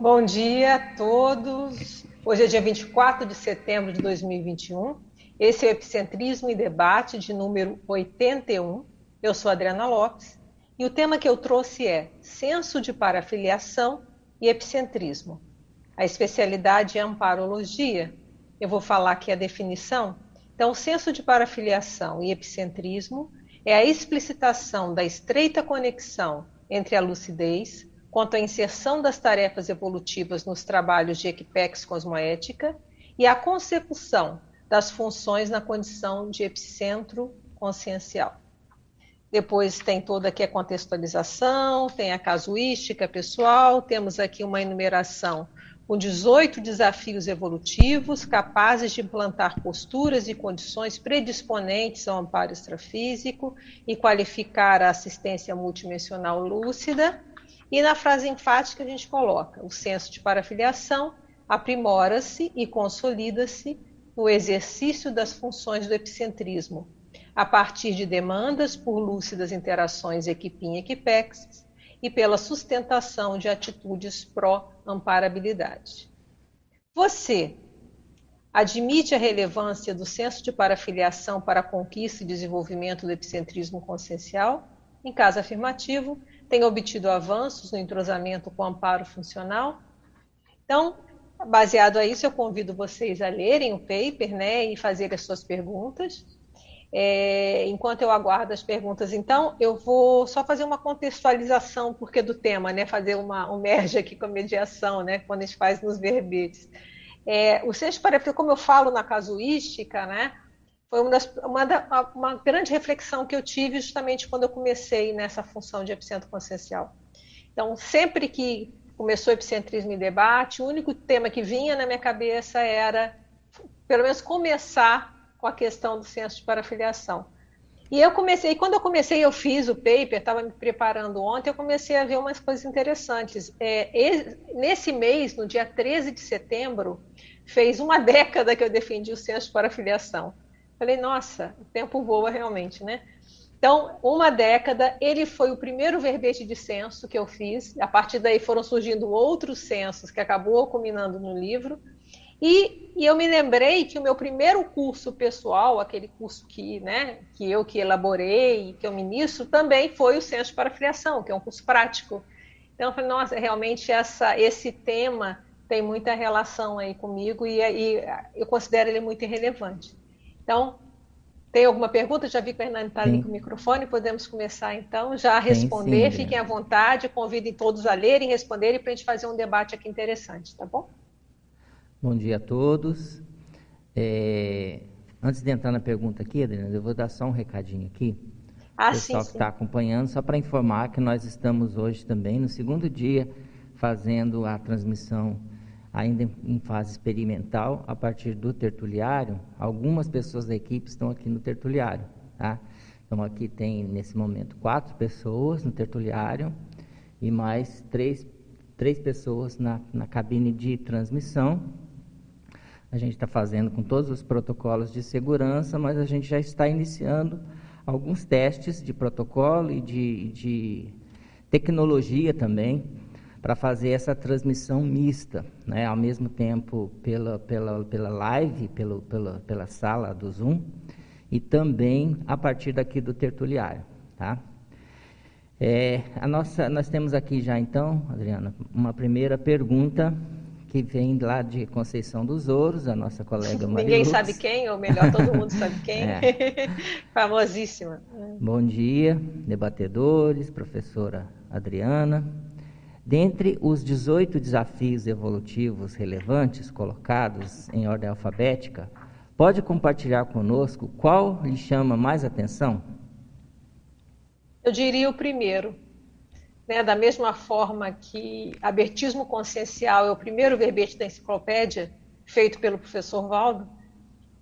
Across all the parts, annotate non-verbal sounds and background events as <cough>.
Bom dia a todos. Hoje é dia 24 de setembro de 2021. Esse é o Epicentrismo e Debate de número 81. Eu sou Adriana Lopes e o tema que eu trouxe é Senso de Parafiliação e Epicentrismo. A especialidade é amparologia. Eu vou falar aqui a definição. Então, senso de parafiliação e epicentrismo é a explicitação da estreita conexão entre a lucidez, quanto à inserção das tarefas evolutivas nos trabalhos de Equipex cosmoética e a consecução das funções na condição de epicentro consciencial. Depois tem toda aqui a contextualização, tem a casuística pessoal, temos aqui uma enumeração com 18 desafios evolutivos capazes de implantar posturas e condições predisponentes ao amparo extrafísico e qualificar a assistência multidimensional lúcida. E na frase enfática a gente coloca: o senso de parafiliação aprimora-se e consolida-se no exercício das funções do epicentrismo, a partir de demandas por lúcidas interações equipim-equipex e pela sustentação de atitudes pró-amparabilidade. Você admite a relevância do senso de parafiliação para a conquista e desenvolvimento do epicentrismo consciencial? Em caso afirmativo, tem obtido avanços no entrosamento com amparo funcional? Então, baseado a isso, eu convido vocês a lerem o paper né, e fazer as suas perguntas. É, enquanto eu aguardo as perguntas, então, eu vou só fazer uma contextualização, porque do tema, né? Fazer uma, um merge aqui com a mediação, né? Quando a gente faz nos verbetes. É, o senso parafílico, como eu falo na casuística, né? Foi uma, das, uma, da, uma grande reflexão que eu tive justamente quando eu comecei nessa função de epicentro consciencial. Então, sempre que começou epicentrismo em debate, o único tema que vinha na minha cabeça era, pelo menos, começar com a questão do senso de parafiliação. E eu comecei, quando eu comecei, eu fiz o paper, estava me preparando ontem, eu comecei a ver umas coisas interessantes. É, nesse mês, no dia 13 de setembro, fez uma <laughs> década que eu defendi o senso de parafiliação. Falei, nossa, o tempo voa realmente, né? Então, uma década, ele foi o primeiro verbete de censo que eu fiz. A partir daí foram surgindo outros censos que acabou culminando no livro. E, e, eu me lembrei que o meu primeiro curso pessoal, aquele curso que, né, que eu que elaborei, que eu ministro, também foi o Centro para Filiação, que é um curso prático. Então eu falei, nossa, realmente essa, esse tema tem muita relação aí comigo e, e eu considero ele muito irrelevante. Então, tem alguma pergunta? Já vi que o Hernani está ali com o microfone, podemos começar então já a responder. Sim, Fiquem à vontade, convidem todos a lerem, responderem para a gente fazer um debate aqui interessante, tá bom? Bom dia a todos. É, antes de entrar na pergunta aqui, Adriana, eu vou dar só um recadinho aqui. Ah, o pessoal sim, que está acompanhando, só para informar que nós estamos hoje também no segundo dia fazendo a transmissão ainda em fase experimental a partir do tertuliário. Algumas pessoas da equipe estão aqui no tertuliário, tá? Então aqui tem nesse momento quatro pessoas no tertuliário e mais três, três pessoas na, na cabine de transmissão a gente está fazendo com todos os protocolos de segurança, mas a gente já está iniciando alguns testes de protocolo e de, de tecnologia também para fazer essa transmissão mista, né? ao mesmo tempo pela, pela, pela live, pelo, pela, pela sala do Zoom, e também a partir daqui do tertuliário. Tá? É, a nossa, nós temos aqui já então, Adriana, uma primeira pergunta que vem lá de Conceição dos Ouros, a nossa colega <laughs> Maria Ninguém sabe quem, ou melhor, todo mundo sabe quem. <laughs> É. <laughs> Famosíssima. Bom dia, debatedores, professora Adriana. Dentre os 18 desafios evolutivos relevantes colocados em ordem alfabética, pode compartilhar conosco qual lhe chama mais atenção? Eu diria o primeiro, né, da mesma forma que abertismo consciencial é o primeiro verbete da enciclopédia, feito pelo professor Valdo,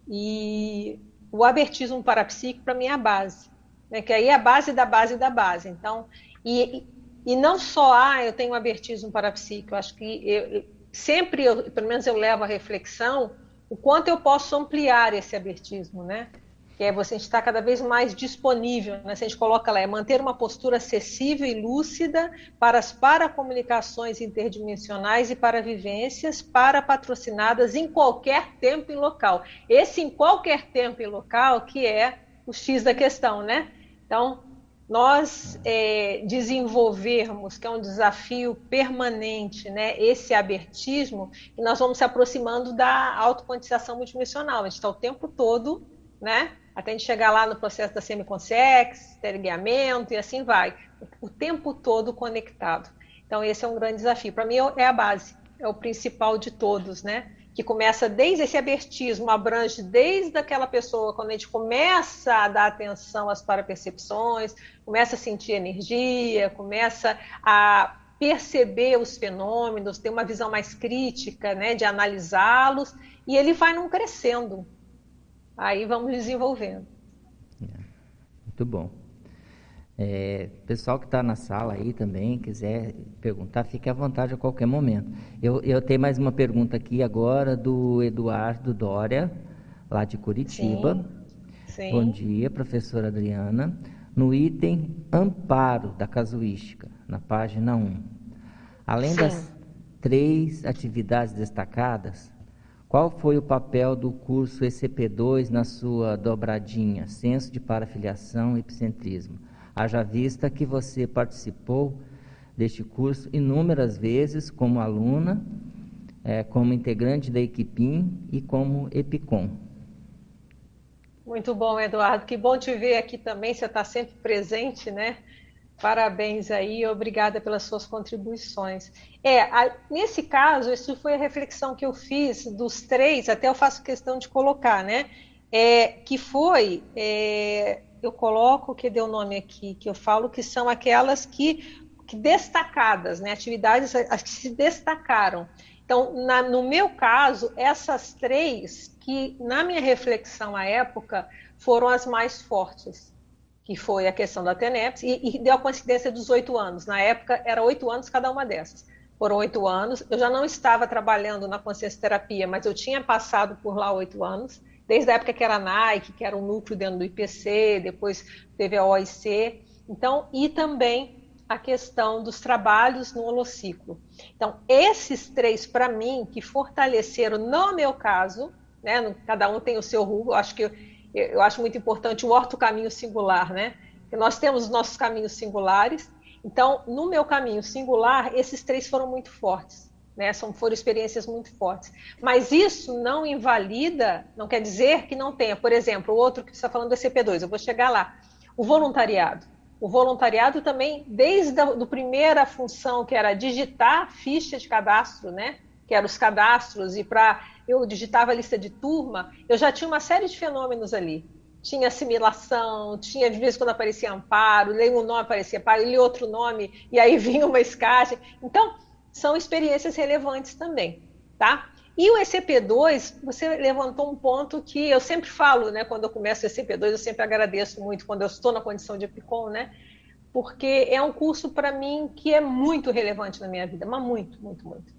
e o abertismo parapsíquico, para mim, é a base. Né, que aí é a base da base da base. Então, e, e não só, ah, eu tenho abertismo parapsíquico, eu acho que eu, sempre, eu, pelo menos eu levo a reflexão, o quanto eu posso ampliar esse abertismo, né? Que é você estar cada vez mais disponível, né? Se a gente coloca lá, é manter uma postura acessível e lúcida para as paracomunicações interdimensionais e para vivências para patrocinadas em qualquer tempo e local. Esse em qualquer tempo e local que é o X da questão, né? Então, nós é, desenvolvermos, que é um desafio permanente, né, esse abertismo, e nós vamos se aproximando da autoquantização multidimensional. A gente está o tempo todo, né, até a gente chegar lá no processo da semiconsex, teleguiamento e assim vai. O tempo todo conectado. Então, esse é um grande desafio. Para mim, é a base, é o principal de todos, né? que começa desde esse abertismo, abrange desde aquela pessoa, quando a gente começa a dar atenção às parapercepções, começa a sentir energia, começa a perceber os fenômenos, ter uma visão mais crítica, né, de analisá-los, e ele vai não crescendo. Aí vamos desenvolvendo. Muito bom. É, pessoal que está na sala aí também, quiser perguntar, fique à vontade a qualquer momento. Eu, eu tenho mais uma pergunta aqui agora do Eduardo Dória, lá de Curitiba. Sim. Sim. Bom dia, professora Adriana. No item Amparo da Casuística, na página 1. Além Sim. das três atividades destacadas, qual foi o papel do curso ECP2 na sua dobradinha, senso de parafiliação e epicentrismo? Haja vista que você participou deste curso inúmeras vezes como aluna, é, como integrante da Equipim e como EPICOM. Muito bom, Eduardo. Que bom te ver aqui também. Você está sempre presente, né? Parabéns aí, obrigada pelas suas contribuições. É, a, nesse caso, isso foi a reflexão que eu fiz dos três, até eu faço questão de colocar, né? É, que foi é, eu coloco, que deu nome aqui, que eu falo que são aquelas que, que destacadas, né? Atividades as que se destacaram. Então, na, no meu caso, essas três que, na minha reflexão à época, foram as mais fortes, que foi a questão da TENEPS, e, e deu a coincidência dos oito anos. Na época, era oito anos cada uma dessas. Foram oito anos. Eu já não estava trabalhando na consciência terapia, mas eu tinha passado por lá oito anos desde a época que era a Nike, que era um núcleo dentro do IPC, depois teve a OIC. Então, e também a questão dos trabalhos no holociclo. Então, esses três, para mim, que fortaleceram, no meu caso, né, cada um tem o seu rumo, acho que eu, eu acho muito importante o orto-caminho singular, né? Nós temos os nossos caminhos singulares. Então, no meu caminho singular, esses três foram muito fortes. Né? São, foram experiências muito fortes. Mas isso não invalida, não quer dizer que não tenha. Por exemplo, o outro que está falando do CP2, eu vou chegar lá. O voluntariado. O voluntariado também, desde a do primeira função, que era digitar ficha de cadastro, né? que eram os cadastros, e para eu digitava a lista de turma, eu já tinha uma série de fenômenos ali. Tinha assimilação, tinha de vez quando aparecia amparo, leio um nome, aparecia amparo, li outro nome, e aí <laughs> vinha uma escagem. Então, são experiências relevantes também, tá? E o ECP2, você levantou um ponto que eu sempre falo, né? Quando eu começo o ECP2, eu sempre agradeço muito quando eu estou na condição de EPICOM, né? Porque é um curso para mim que é muito relevante na minha vida, mas muito, muito, muito.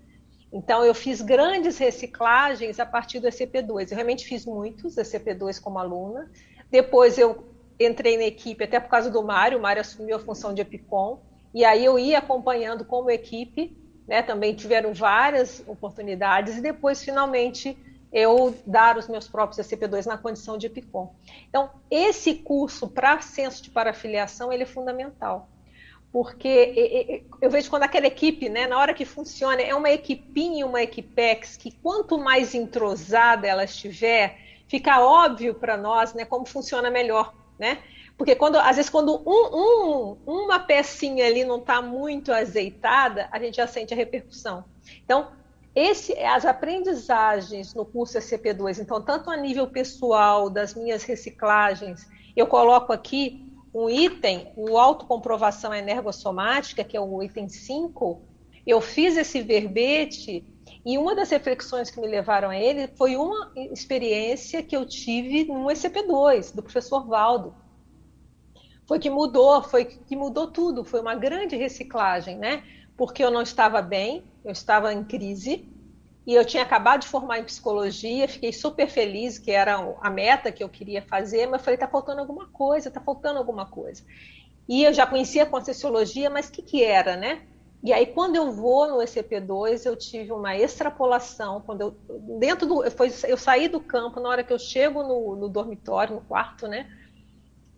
Então, eu fiz grandes reciclagens a partir do ECP2. Eu realmente fiz muitos ECP2 como aluna. Depois, eu entrei na equipe, até por causa do Mário. O Mário assumiu a função de EPICOM. E aí, eu ia acompanhando como equipe né, também tiveram várias oportunidades e depois, finalmente, eu dar os meus próprios ACP2 na condição de EPICOM. Então, esse curso para senso de parafiliação, ele é fundamental. Porque eu vejo quando aquela equipe, né, na hora que funciona, é uma equipinha, uma equipex, que quanto mais entrosada ela estiver, fica óbvio para nós né, como funciona melhor. Né? Porque quando, às vezes, quando um, um, uma pecinha ali não está muito azeitada, a gente já sente a repercussão. Então, esse, as aprendizagens no curso SCP-2, então, tanto a nível pessoal, das minhas reciclagens, eu coloco aqui um item, o autocomprovação energossomática, que é o item 5, eu fiz esse verbete e uma das reflexões que me levaram a ele foi uma experiência que eu tive no SCP-2, do professor Valdo foi que mudou, foi que mudou tudo, foi uma grande reciclagem, né? Porque eu não estava bem, eu estava em crise, e eu tinha acabado de formar em psicologia, fiquei super feliz, que era a meta que eu queria fazer, mas falei, tá faltando alguma coisa, tá faltando alguma coisa. E eu já conhecia a Conscienciologia, mas o que, que era, né? E aí, quando eu vou no ECP2, eu tive uma extrapolação. Quando eu, dentro do, foi, eu saí do campo, na hora que eu chego no, no dormitório, no quarto, né?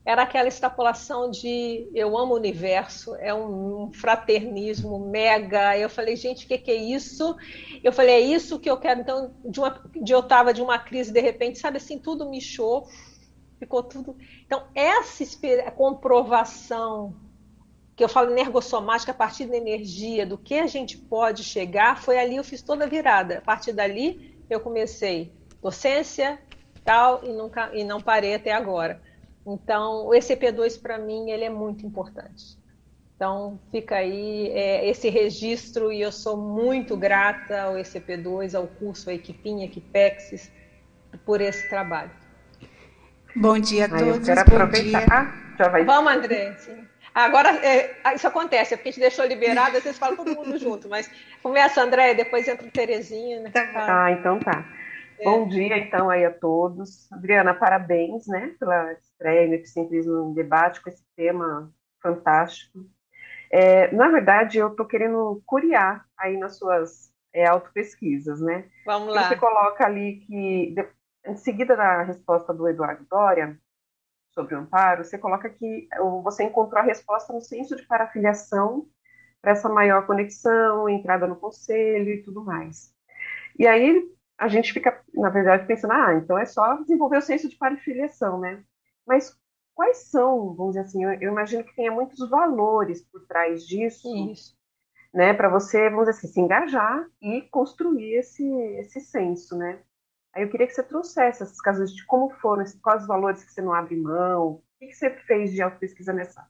Era aquela extrapolação de eu amo o universo, é um, fraternismo mega. Eu falei, gente, o que, que, é isso? Eu falei, é isso que eu quero. Então, de, uma, de eu estava de uma crise, de repente, sabe assim, tudo me show, ficou tudo. Então, essa comprovação que eu falo energossomática a partir da energia, do que a gente pode chegar, foi ali eu fiz toda a virada. A partir dali eu comecei docência, tal, e, nunca, e não parei até agora. Então, o ECP2 para mim ele é muito importante. Então, fica aí é, esse registro e eu sou muito grata ao ECP2, ao curso, à Equipinha, Equipexis, por esse trabalho. Bom dia a todos. eu quero aproveitar. Já vai... Vamos, André. Sim. Agora, é, isso acontece, é porque a gente deixou liberado, às vezes fala todo mundo junto, mas começa André, depois entra o Terezinha. Né? Ah, então tá. É. Bom dia, então, aí a todos. Adriana, parabéns, né, pela no Epicentrismo em Debate com esse tema fantástico. É, na verdade, eu estou querendo curiar aí nas suas é, autopesquisas, né? Vamos lá. Você coloca ali que, de, em seguida da resposta do Eduardo Dória, sobre o amparo, você coloca que você encontrou a resposta no senso de parafiliação para essa maior conexão, entrada no conselho e tudo mais. E aí a gente fica, na verdade, pensando, ah, então é só desenvolver o senso de parafiliação, né? Mas quais são, vamos dizer assim, eu, eu imagino que tenha muitos valores por trás disso, Isso. né, para você, vamos dizer assim, se engajar e construir esse, esse senso, né? Aí eu queria que você trouxesse esses casos de como foram, quais os valores que você não abre mão, o que você fez de autopesquisa nessa,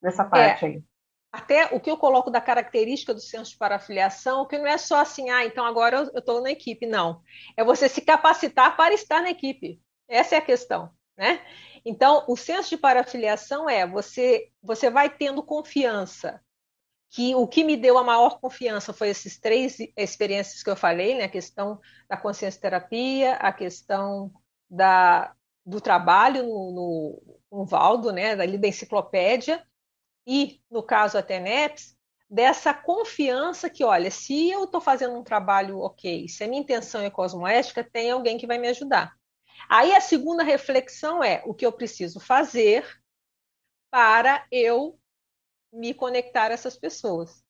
nessa é, parte é, aí. Até o que eu coloco da característica do senso de parafiliação, que não é só assim, ah, então agora eu estou na equipe, não. É você se capacitar para estar na equipe. Essa é a questão, né? Então, o senso de parafiliação é você, você vai tendo confiança que o que me deu a maior confiança foi esses três experiências que eu falei, né? A questão da consciência terapia, a questão da, do trabalho no, no, no Valdo, né? Dali da enciclopédia e no caso a TENEPS, dessa confiança que, olha, se eu estou fazendo um trabalho ok, se a minha intenção é cosmoética, tem alguém que vai me ajudar. Aí a segunda reflexão é o que eu preciso fazer para eu me conectar a essas pessoas.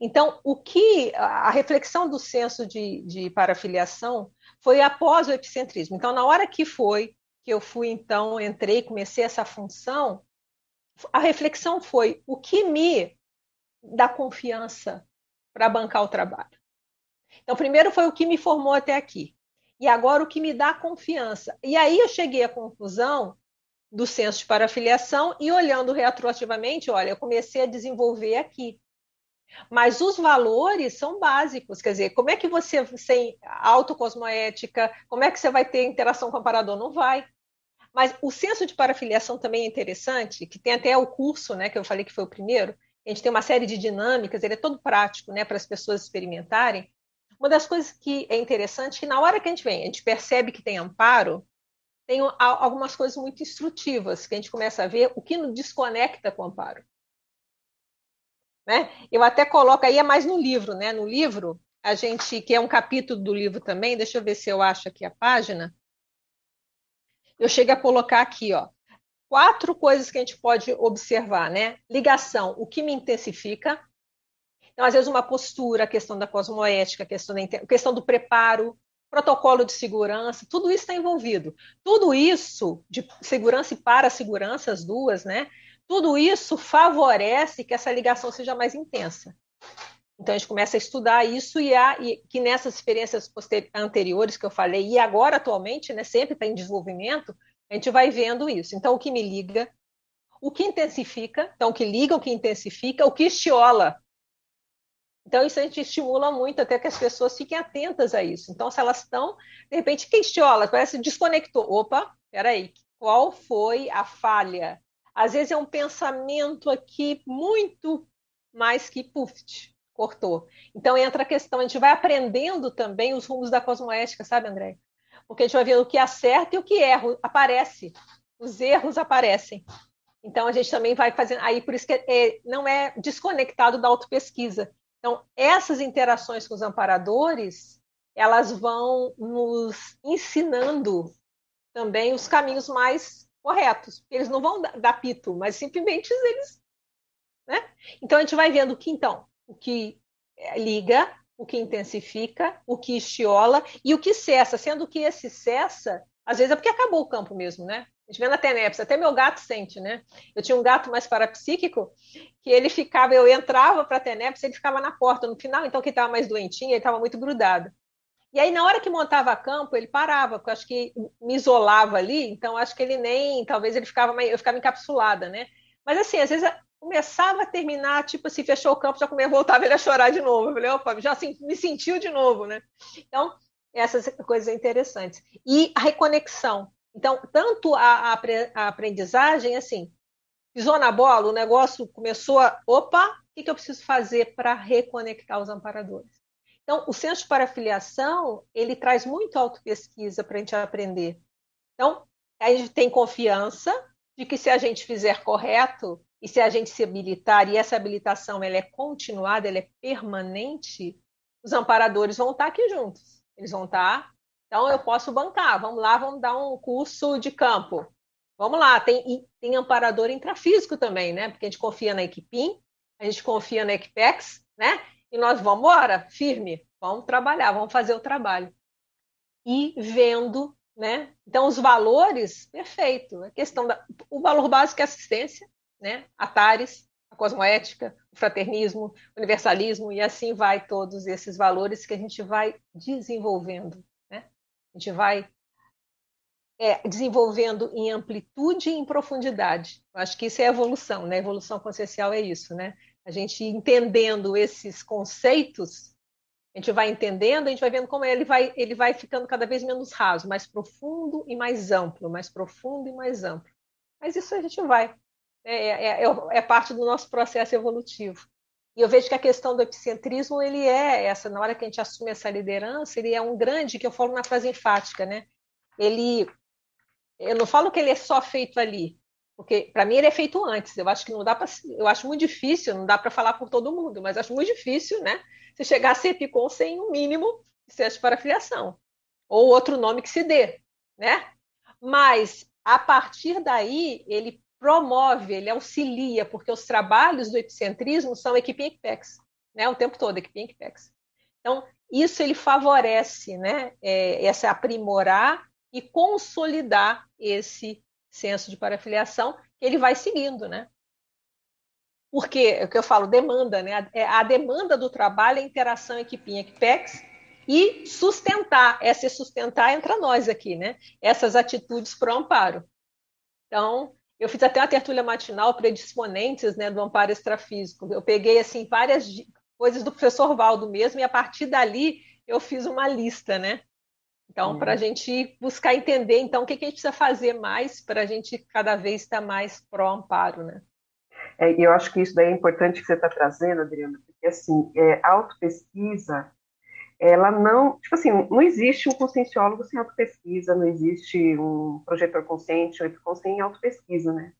Então, o que a reflexão do senso de, de parafiliação foi após o epicentrismo. Então, na hora que foi que eu fui, então, entrei, comecei essa função, a reflexão foi o que me dá confiança para bancar o trabalho. Então, primeiro foi o que me formou até aqui. E agora o que me dá confiança. E aí eu cheguei à conclusão do senso de parafiliação e olhando retroativamente, olha, eu comecei a desenvolver aqui. Mas os valores são básicos, quer dizer, como é que você, sem autocosmoética, como é que você vai ter interação com o amparador? Não vai. Mas o senso de parafiliação também é interessante, que tem até o curso, né, que eu falei que foi o primeiro, a gente tem uma série de dinâmicas, ele é todo prático, né, para as pessoas experimentarem. Uma das coisas que é interessante é que na hora que a gente vem, a gente percebe que tem amparo, tem algumas coisas muito instrutivas que a gente começa a ver o que nos desconecta com o amparo. Né? Eu até coloco aí, é mais no livro, né? No livro, a gente, que é um capítulo do livro também, deixa eu ver se eu acho aqui a página. Eu chego a colocar aqui, ó, quatro coisas que a gente pode observar, né? Ligação, o que me intensifica. Então, às vezes, uma postura, a questão da cosmoética, a questão, da, a questão do preparo, protocolo de segurança, tudo isso está envolvido. Tudo isso, de segurança e para segurança, as duas, né? Tudo isso favorece que essa ligação seja mais intensa. Então a gente começa a estudar isso e, a, e que nessas experiências anteriores que eu falei, e agora atualmente, né, sempre está em desenvolvimento, a gente vai vendo isso. Então o que me liga, o que intensifica, então o que liga, o que intensifica, o que estiola, então, isso a gente estimula muito até que as pessoas fiquem atentas a isso. Então, se elas estão, de repente, questiona, parece desconectou. Opa, peraí, qual foi a falha? Às vezes é um pensamento aqui muito mais que puf, cortou. Então entra a questão, a gente vai aprendendo também os rumos da cosmoética, sabe, André? Porque a gente vai vendo o que acerta e o que erra, aparece. Os erros aparecem. Então a gente também vai fazendo. Aí por isso que é, não é desconectado da autopesquisa. Então, essas interações com os amparadores, elas vão nos ensinando também os caminhos mais corretos. Eles não vão dar pito, mas simplesmente eles. Né? Então a gente vai vendo que então o que é, liga, o que intensifica, o que estiola e o que cessa, sendo que esse cessa, às vezes é porque acabou o campo mesmo, né? A gente vê na TENEPS, até meu gato sente, né? Eu tinha um gato mais parapsíquico, que ele ficava, eu entrava para a TENEPS, ele ficava na porta no final, então quem estava mais doentinho, ele estava muito grudado. E aí, na hora que montava campo, ele parava, porque eu acho que me isolava ali, então acho que ele nem, talvez ele ficava, eu ficava encapsulada, né? Mas assim, às vezes começava a terminar, tipo assim, fechou o campo, já comia, voltava ele a chorar de novo. Eu falei, opa, já assim, me sentiu de novo, né? Então, essas coisas interessantes. E a reconexão. Então, tanto a, a aprendizagem, assim, pisou na bola, o negócio começou a, opa, o que, que eu preciso fazer para reconectar os amparadores? Então, o senso de parafiliação, ele traz muito autopesquisa para a gente aprender. Então, a gente tem confiança de que se a gente fizer correto, e se a gente se habilitar, e essa habilitação ela é continuada, ela é permanente, os amparadores vão estar aqui juntos. Eles vão estar. Então, eu posso bancar. Vamos lá, vamos dar um curso de campo. Vamos lá. Tem, tem amparador intrafísico também, né? Porque a gente confia na Equipim, a gente confia na Equipex, né? E nós vamos embora, firme. Vamos trabalhar, vamos fazer o trabalho. E vendo, né? Então, os valores, perfeito. A questão da, o valor básico é assistência, né? Atares, a cosmoética, o fraternismo, o universalismo, e assim vai todos esses valores que a gente vai desenvolvendo. A gente vai é, desenvolvendo em amplitude e em profundidade. Eu acho que isso é evolução, né? Evolução consciencial é isso, né? A gente entendendo esses conceitos, a gente vai entendendo, a gente vai vendo como ele vai, ele vai ficando cada vez menos raso, mais profundo e mais amplo, mais profundo e mais amplo. Mas isso a gente vai é, é, é, é, parte do nosso processo evolutivo. E eu vejo que a questão do epicentrismo, ele é essa, na hora que a gente assume essa liderança, ele é um grande, que eu falo na frase enfática, né? Ele, eu não falo que ele é só feito ali, porque para mim ele é feito antes. Eu acho que não dá para, eu acho muito difícil, não dá para falar por todo mundo, mas acho muito difícil, né? Você chegar a ser epicom sem um mínimo de para parafiliação ou outro nome que se dê, né? Mas a partir daí ele promove, ele auxilia, porque os trabalhos do epicentrismo são equipe Equipex, né? O tempo todo, equipe Equipex. Então, isso ele favorece, né? É, essa aprimorar e consolidar esse senso de parafiliação que ele vai seguindo, né? Porque, é o que eu falo, demanda, né? A, é, a demanda do trabalho é interação equipe Equipex e sustentar, essa é sustentar entre nós aqui, né? Essas atitudes para o amparo. Então, eu fiz até uma tertúlia matinal predisponentes né, do amparo extrafísico. Eu peguei assim várias coisas do professor Valdo mesmo, e a partir dali eu fiz uma lista, né? Então, uhum. para a gente buscar entender, então, o que, que a gente precisa fazer mais para a gente cada vez estar mais pró-amparo, né? É, eu acho que isso daí é importante que você está trazendo, Adriana, porque, assim, é, autopesquisa ela não, tipo assim, não existe um conscienciólogo sem autopesquisa, não existe um projetor consciente ou epicom sem autopesquisa, né?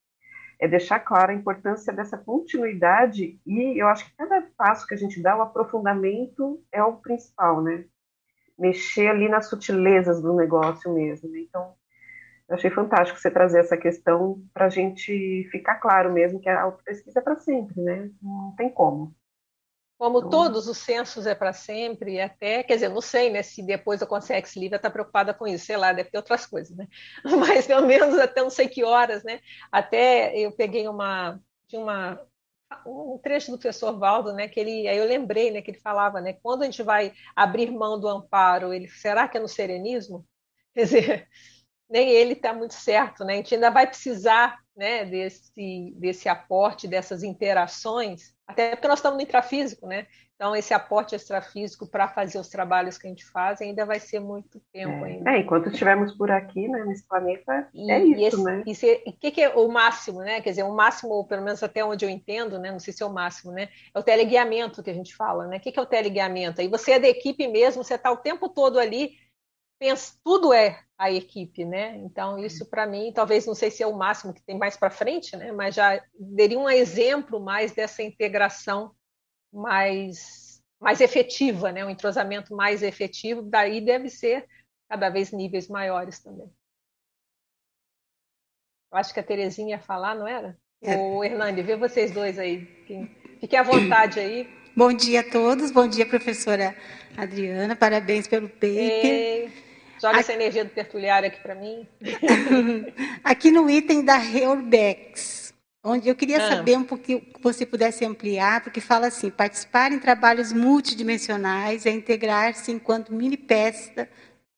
É deixar clara a importância dessa continuidade e eu acho que cada passo que a gente dá, o aprofundamento é o principal, né? Mexer ali nas sutilezas do negócio mesmo. Né? Então, eu achei fantástico você trazer essa questão para a gente ficar claro mesmo que a autopesquisa é para sempre, né? Não tem como. Como então... todos os censos é para sempre, até, quer dizer, não sei, né, se depois a Consex Livre está preocupada com isso, sei lá, deve ter outras coisas, né? <laughs> Mas pelo menos até não sei que horas, né? Até eu peguei uma de uma um trecho do professor Valdo, né, que ele, aí eu lembrei, né, que ele falava, né, quando a gente vai abrir mão do amparo, ele será que é no serenismo? Quer dizer, nem ele está muito certo, né? A gente ainda vai precisar né, desse, desse aporte, dessas interações, até porque nós estamos no intrafísico, né? Então, esse aporte extrafísico para fazer os trabalhos que a gente faz ainda vai ser muito tempo é, ainda. É, enquanto estivermos por aqui, né, nesse planeta, e, é isso, esse, né? E o que, que, é o máximo, né? Quer dizer, o máximo, ou pelo menos até onde eu entendo, né? Não sei se é o máximo, né? É o teleguiamento que a gente fala, né? O que, que é o teleguiamento? Aí você é da equipe mesmo, você está o tempo todo ali, pensa, tudo é a equipe, né? Então, isso para mim, talvez não sei se é o máximo que tem mais para frente, né? Mas já daria um exemplo mais dessa integração mais, mais efetiva, né? um entrosamento mais efetivo, daí deve ser cada vez níveis maiores também. Eu acho que a Terezinha ia falar, não era? É. O Hernani, vê vocês dois aí. Fiquem à vontade aí. Bom dia a todos, bom dia, professora Adriana, parabéns pelo paper. Ei, joga aqui... essa energia do tertuliário aqui para mim. <laughs> aqui no item da Reurbex, onde eu queria ah. saber um pouquinho, que você pudesse ampliar, porque fala assim, participar em trabalhos multidimensionais é integrar-se enquanto mini peça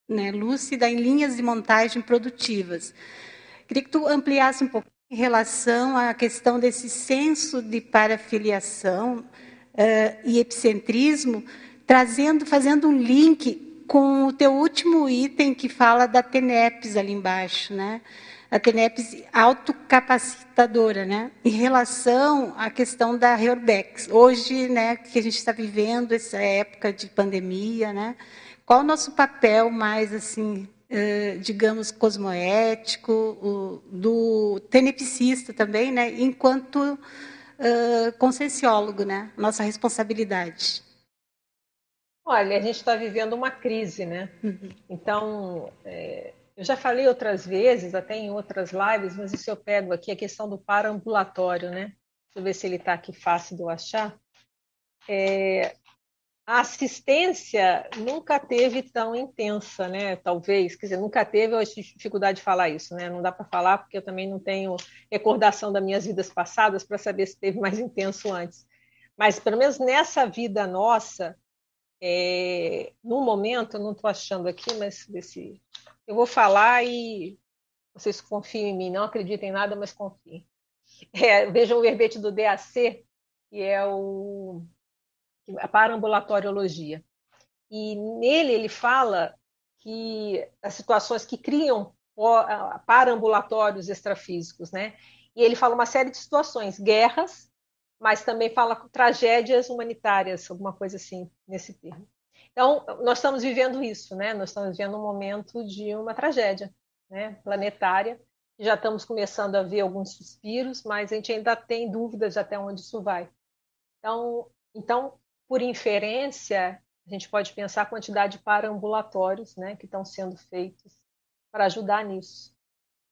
né, lúcida em linhas de montagem produtivas. Queria que tu ampliasse um pouco em relação à questão desse senso de parafiliação uh, e epicentrismo, trazendo, fazendo um link com o teu último item que fala da TENEPS ali embaixo, né? a TENEPS autocapacitadora, né? Em relação à questão da Reorbex. Hoje, né, que a gente está vivendo essa época de pandemia, né? Qual o nosso papel mais, assim, digamos, cosmoético, do tenepsista também, né? Enquanto conscienciólogo, né? Nossa responsabilidade. Olha, a gente está vivendo uma crise, né? Uhum. Então, é, eu já falei outras vezes, até em outras lives, mas isso eu pego aqui a questão do paraambulatório, né? Deixa eu ver se ele está aqui fácil de eu achar. É, a assistência nunca teve tão intensa, né? Talvez, quer dizer, nunca teve, eu tive dificuldade de falar isso, né? Não dá para falar porque eu também não tenho recordação das minhas vidas passadas para saber se teve mais intenso antes. Mas pelo menos nessa vida nossa, é, no momento, eu não estou achando aqui, mas se eu vou falar e vocês confiam em mim, não acreditem em nada, mas confiem. É, vejam o verbete do DAC, que é o a paraambulatoriologia. E nele ele fala que as situações que criam paraambulatórios extrafísicos, né? E ele fala uma série de situações, guerras, mas também fala tragédias humanitárias, alguma coisa assim nesse termo. Então, nós estamos vivendo isso, né? Nós estamos vivendo um momento de uma tragédia né? planetária. Já estamos começando a ver alguns suspiros, mas a gente ainda tem dúvidas até onde isso vai. Então, então por inferência, a gente pode pensar a quantidade de paraambulatórios né, que estão sendo feitos para ajudar nisso.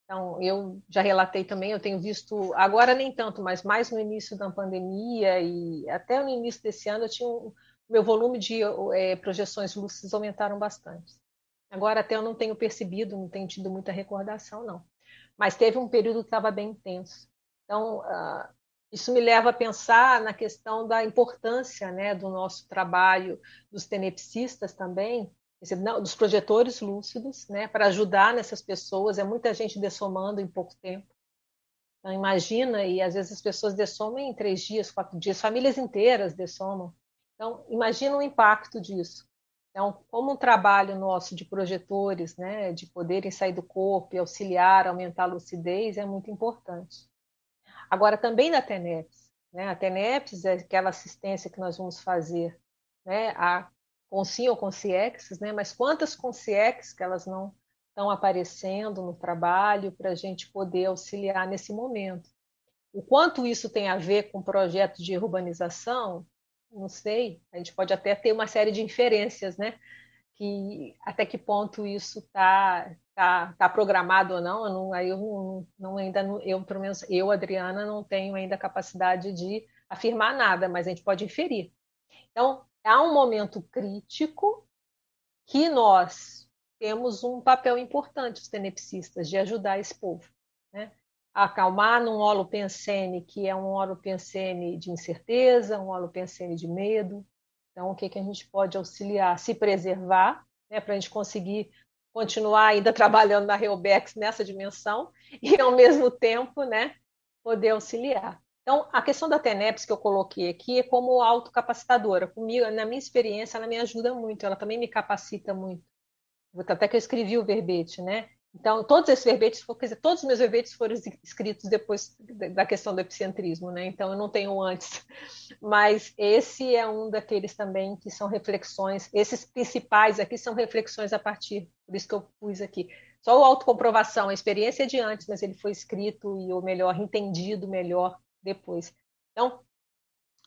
Então, eu já relatei também, eu tenho visto, agora nem tanto, mas mais no início da pandemia e até no início desse ano, eu tinha um, meu volume de é, projeções lúcidas aumentaram bastante. Agora até eu não tenho percebido, não tenho tido muita recordação, não. Mas teve um período que estava bem intenso. Então, uh, isso me leva a pensar na questão da importância né, do nosso trabalho, dos tenepsistas também, dos projetores lúcidos, né, para ajudar nessas pessoas. É muita gente dessomando em pouco tempo. Então, imagina, e às vezes as pessoas dessomam em três dias, quatro dias, famílias inteiras dessomam. Então, imagina o impacto disso. Então, como um trabalho nosso de projetores, né, de poderem sair do corpo e auxiliar, aumentar a lucidez, é muito importante. Agora, também na TENEPS. Né, a TENEPS é aquela assistência que nós vamos fazer né, a Consim ou Consciexes, né, mas quantas Consciexes que elas não estão aparecendo no trabalho para a gente poder auxiliar nesse momento. O quanto isso tem a ver com projetos de urbanização, não sei, a gente pode até ter uma série de inferências, né? Que até que ponto isso está tá, tá programado ou não, eu não, aí eu não, ainda, eu pelo menos eu, Adriana, não tenho ainda capacidade de afirmar nada, mas a gente pode inferir. Então, há um momento crítico que nós temos um papel importante, os tenepsistas, de ajudar esse povo. Né? acalmar num holopensene que é um holopensene de incerteza, um holopensene de medo. Então, o que, que a gente pode auxiliar? Se preservar, né, para a gente conseguir continuar ainda <laughs> trabalhando na Reobex nessa dimensão e, ao mesmo tempo, né, poder auxiliar. Então, a questão da TENEPS que eu coloquei aqui é como autocapacitadora. Comigo, na minha experiência, ela me ajuda muito, ela também me capacita muito. Até que eu escrevi o verbete, né? Então, todos esses verbetes, quer dizer, todos os meus verbetes foram escritos depois da questão do epicentrismo, né? Então, eu não tenho antes. Mas esse é um daqueles também que são reflexões, esses principais aqui são reflexões a partir, por isso que eu pus aqui. Só o autocomprovação, a experiência é de antes, mas ele foi escrito e, ou melhor, entendido melhor depois. Então,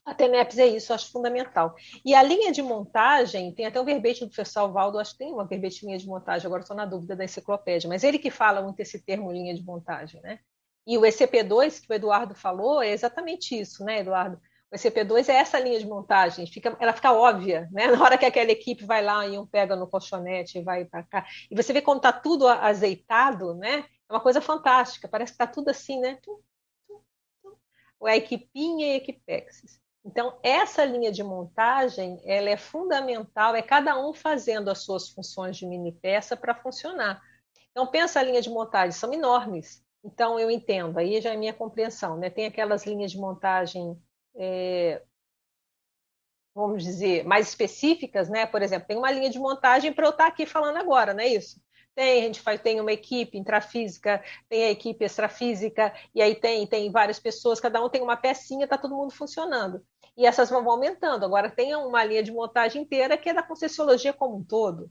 a TENEPS é isso, acho fundamental. E a linha de montagem, tem até um verbete do professor Valdo, acho que tem uma verbete linha de montagem, agora estou na dúvida da enciclopédia, mas ele que fala muito esse termo linha de montagem, né? E o ECP2, que o Eduardo falou, é exatamente isso, né, Eduardo? O ECP2 é essa linha de montagem, fica, ela fica óbvia, né? Na hora que aquela equipe vai lá e um pega no colchonete e vai para cá. E você vê como está tudo azeitado, né? É uma coisa fantástica, parece que está tudo assim, né? A equipinha e a equipexis. Então, essa linha de montagem, ela é fundamental, é cada um fazendo as suas funções de mini peça para funcionar. Então, pensa a linha de montagem, são enormes. Então, eu entendo, aí já é minha compreensão, né? Tem aquelas linhas de montagem, é, vamos dizer, mais específicas, né? Por exemplo, tem uma linha de montagem para eu estar aqui falando agora, não é isso? Tem, a gente faz, tem uma equipe intrafísica, tem a equipe extrafísica, e aí tem, tem várias pessoas, cada um tem uma pecinha, está todo mundo funcionando. E essas vão aumentando. Agora tem uma linha de montagem inteira que é da Concessiologia como um todo.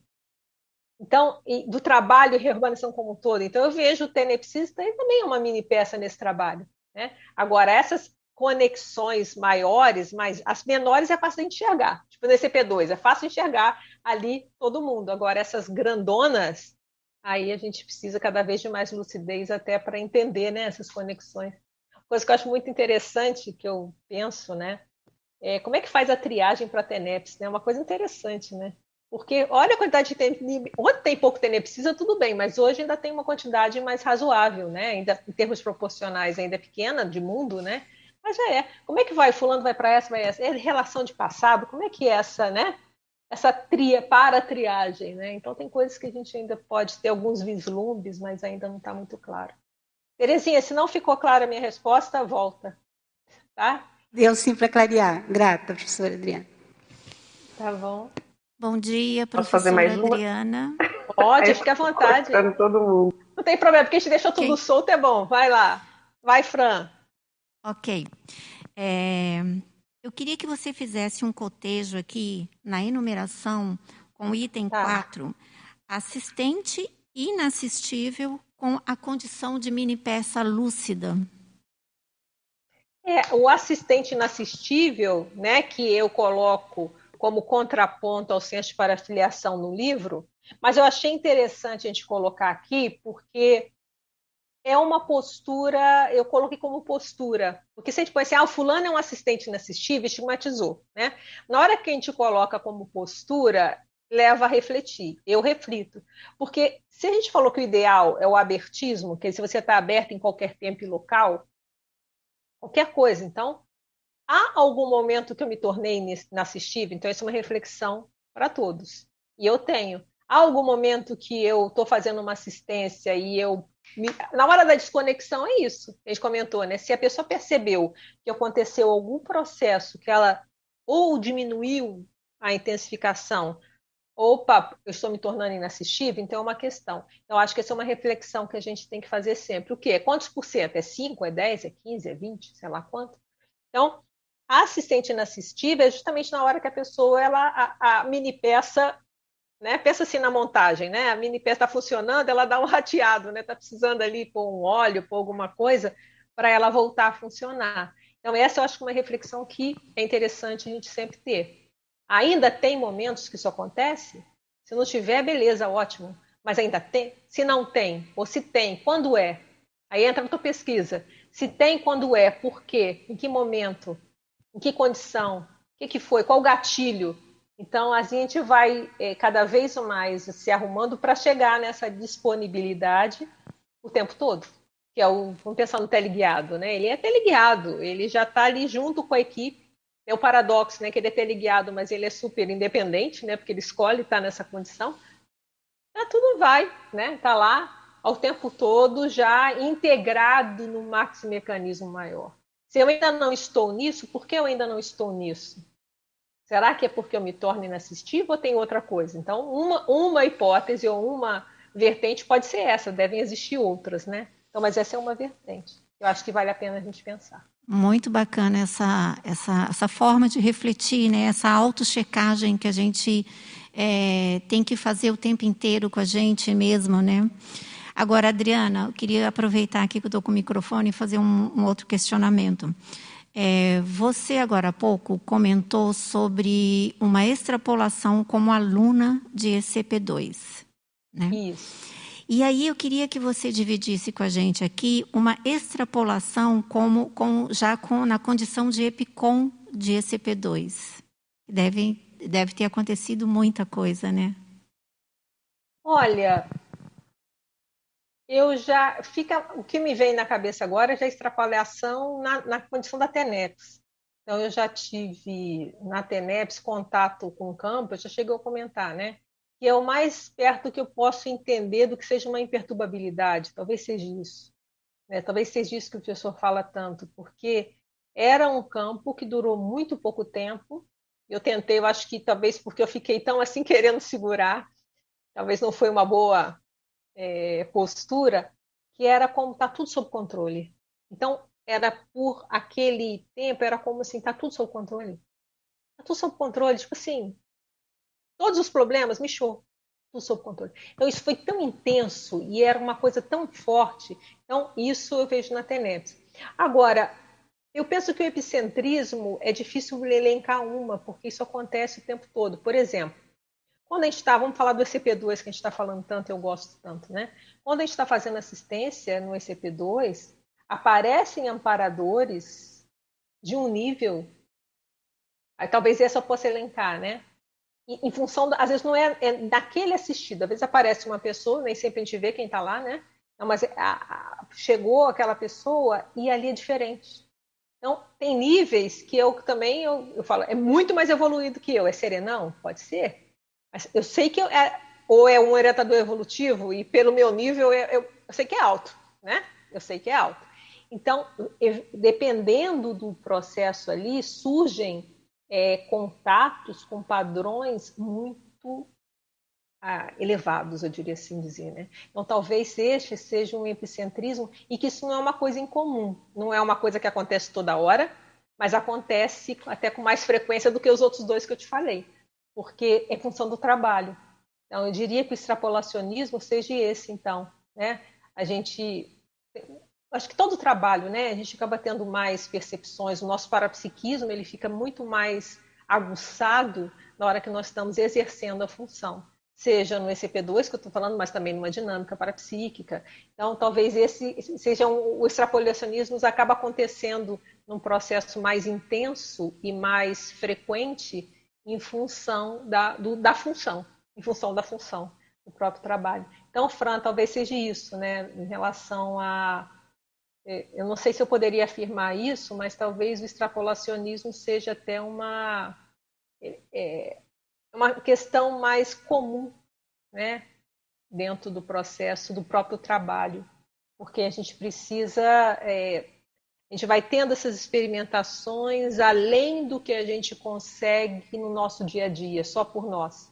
Então, do trabalho e reurbanização como um todo. Então, eu vejo o tenepsista também é uma mini peça nesse trabalho. Né? Agora, essas conexões maiores, mas as menores é fácil de enxergar. Tipo no CP2, é fácil enxergar ali todo mundo. Agora, essas grandonas, aí a gente precisa cada vez de mais lucidez até para entender né, essas conexões. Coisa que eu acho muito interessante, que eu penso, né? É, como é que faz a triagem para TENEPS? É né? uma coisa interessante, né? Porque olha a quantidade de tempo. Onde tem pouco TENEPSISA, tudo bem, mas hoje ainda tem uma quantidade mais razoável, né? Ainda em termos proporcionais, ainda é pequena de mundo, né? Mas já é. Como é que vai? Fulano vai para essa, vai essa. É relação de passado? Como é que é essa, né? Essa tria para a triagem, né? Então tem coisas que a gente ainda pode ter alguns vislumbres, mas ainda não está muito claro. Terezinha, se não ficou clara a minha resposta, volta, tá? Deu sim para clarear. Grata, professora Adriana. Tá bom. Bom dia, professora Adriana. Pode, fique à vontade. todo mundo. Não tem problema, porque a gente deixou tudo okay. solto, é bom. Vai lá. Vai, Fran. Ok. É, eu queria que você fizesse um cotejo aqui na enumeração com o item tá. 4, assistente inassistível com a condição de mini peça lúcida. É, o assistente inassistível, né, que eu coloco como contraponto ao senso de parafiliação no livro, mas eu achei interessante a gente colocar aqui porque é uma postura, eu coloquei como postura, porque se a gente põe assim, ah, o fulano é um assistente inassistível, estigmatizou, né? Na hora que a gente coloca como postura, leva a refletir. Eu reflito. Porque se a gente falou que o ideal é o abertismo, que é se você está aberto em qualquer tempo e local, qualquer coisa, então, há algum momento que eu me tornei inassistível? Então, isso é uma reflexão para todos. E eu tenho. Há algum momento que eu estou fazendo uma assistência e eu na hora da desconexão é isso. A gente comentou, né? Se a pessoa percebeu que aconteceu algum processo que ela ou diminuiu a intensificação, opa, eu estou me tornando inassistível, então é uma questão. Então, acho que essa é uma reflexão que a gente tem que fazer sempre. O quê? Quantos por cento? É 5, é 10, é 15, é 20, sei lá quanto? Então, assistente inassistível é justamente na hora que a pessoa, ela, a, a mini peça né? Pensa assim na montagem, né? A mini peça está funcionando, ela dá um rateado, né? Está precisando ali pôr um óleo, pôr alguma coisa para ela voltar a funcionar. Então essa eu acho que é uma reflexão que é interessante a gente sempre ter. Ainda tem momentos que isso acontece? Se não tiver, beleza, ótimo. Mas ainda tem? Se não tem, ou se tem, quando é? Aí entra na tua pesquisa. Se tem, quando é? Por quê? Em que momento? Em que condição? O que, que foi? Qual o gatilho? Então, a gente vai é, cada vez mais se arrumando para chegar nessa disponibilidade o tempo todo. Que é o, vamos pensar no teleguiado, né? Ele é teleguiado, ele já está ali junto com a equipe. É o paradoxo, né? Que ele é teleguiado, mas ele é super independente, né? Porque ele escolhe estar nessa condição. tá, tudo vai, né? Tá lá ao tempo todo já integrado no maxi mecanismo maior. Se eu ainda não estou nisso, por que eu ainda não estou nisso? Será que é porque eu me torno inassistível ou tem outra coisa? Então, uma, uma hipótese ou uma vertente pode ser essa, devem existir outras, né? Então, mas essa é uma vertente. Eu acho que vale a pena a gente pensar. Muito bacana essa, essa, essa forma de refletir, né? essa autochecagem que a gente é, tem que fazer o tempo inteiro com a gente mesmo. Né? Agora, Adriana, eu queria aproveitar aqui que eu estou com o microfone e fazer um, um outro questionamento. É, você, agora há pouco, comentou sobre uma extrapolação como aluna de ECP2. Né? Isso. E aí eu queria que você dividisse com a gente aqui uma extrapolação como, com, já com, na condição de EPICOM de ECP2. Deve, deve ter acontecido muita coisa, né? Olha, eu já fica o que me vem na cabeça agora é já extrapolação na, na condição da TENEPS. Então eu já tive na TENEPS contato com o campo, eu já cheguei a comentar, né? que é o mais perto que eu posso entender do que seja uma imperturbabilidade. Talvez seja isso. Né? Talvez seja isso que o professor fala tanto, porque era um campo que durou muito pouco tempo. Eu tentei, eu acho que talvez porque eu fiquei tão assim querendo segurar, talvez não foi uma boa é, postura, que era como tá tudo sob controle. Então, era por aquele tempo, era como assim, tá tudo sob controle. Tá tudo sob controle, tipo assim, Todos os problemas, me show, tudo sob controle. Então, isso foi tão intenso e era uma coisa tão forte. Então, isso eu vejo na TENEPS. Agora, eu penso que o epicentrismo é difícil elencar uma, porque isso acontece o tempo todo. Por exemplo, quando a gente está, vamos falar do ECP2, que a gente está falando tanto, eu gosto tanto, né? Quando a gente está fazendo assistência no ECP2, aparecem amparadores de um nível. Aí, talvez essa eu possa elencar, né? em função, às vezes não é, é daquele assistido, às vezes aparece uma pessoa, nem sempre a gente vê quem está lá, né? Não, mas a, a, chegou aquela pessoa e ali é diferente. Então, tem níveis que eu também, eu, eu falo, é muito mais evoluído que eu. É serenão? Pode ser. Eu sei que eu, é, ou é um orientador evolutivo e pelo meu nível eu, eu, eu sei que é alto, né? Eu sei que é alto. Então, dependendo do processo ali, surgem é, contatos com padrões muito ah, elevados, eu diria assim dizer. Né? Então, talvez este seja um epicentrismo e que isso não é uma coisa incomum, não é uma coisa que acontece toda hora, mas acontece até com mais frequência do que os outros dois que eu te falei, porque é função do trabalho. Então, eu diria que o extrapolacionismo seja esse, então. Né? A gente acho que todo trabalho, né, a gente acaba tendo mais percepções, o nosso parapsiquismo ele fica muito mais aguçado na hora que nós estamos exercendo a função, seja no ECP2 que eu estou falando, mas também numa dinâmica parapsíquica. Então, talvez esse seja um, o extrapolacionismo acaba acontecendo num processo mais intenso e mais frequente em função da, do, da função, em função da função do próprio trabalho. Então, Fran, talvez seja isso, né, em relação a é, eu não sei se eu poderia afirmar isso, mas talvez o extrapolacionismo seja até uma, é, é, uma questão mais comum né, dentro do processo do próprio trabalho, porque a gente precisa, é, a gente vai tendo essas experimentações além do que a gente consegue no nosso dia a dia, só por nós.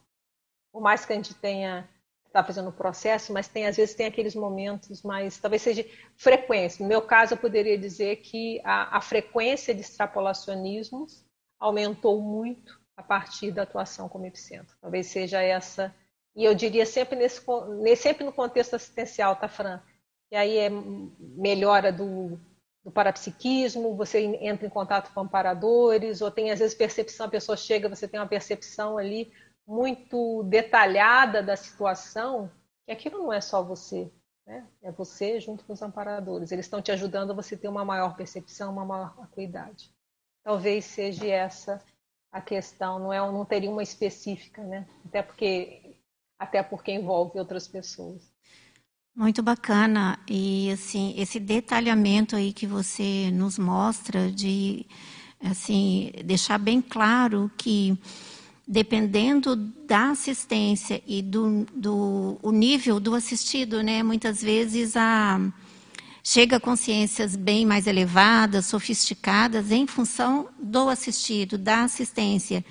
Por mais que a gente tenha está fazendo o processo, mas tem às vezes tem aqueles momentos mais, talvez seja frequência. No meu caso, eu poderia dizer que a, a frequência de extrapolacionismos aumentou muito a partir da atuação como epicentro. Talvez seja essa, e eu diria sempre nesse, sempre no contexto assistencial, tá, Fran? E aí é melhora do, do parapsiquismo, você entra em contato com amparadores, ou tem às vezes percepção, a pessoa chega, você tem uma percepção ali muito detalhada da situação, que aquilo não é só você, né? é você junto com os amparadores. Eles estão te ajudando a você ter uma maior percepção, uma maior acuidade. Talvez seja essa a questão, não é, não teria uma específica, né? Até porque até porque envolve outras pessoas. Muito bacana e assim esse detalhamento aí que você nos mostra de assim deixar bem claro que dependendo da assistência e do, do o nível do assistido, né? Muitas vezes a chega a consciências bem mais elevadas, sofisticadas, em função do assistido, da assistência.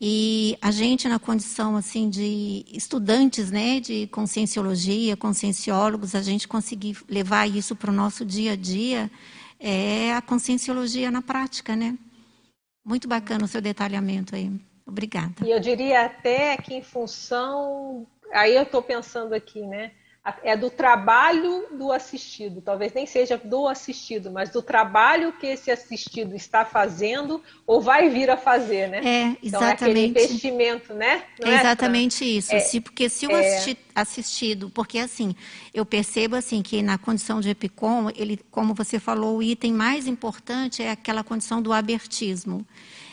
E a gente, na condição assim de estudantes né, de conscienciologia, conscienciólogos, a gente conseguir levar isso para o nosso dia a dia, é a conscienciologia na prática, né? Muito bacana o seu detalhamento aí. Obrigada. E eu diria até que em função, aí eu estou pensando aqui, né? É do trabalho do assistido, talvez nem seja do assistido, mas do trabalho que esse assistido está fazendo ou vai vir a fazer, né? É, exatamente. Então, é aquele investimento, né? Não é exatamente isso. É, se, porque se o é... assistido, porque assim, eu percebo assim que na condição de EPICOM, ele, como você falou, o item mais importante é aquela condição do abertismo.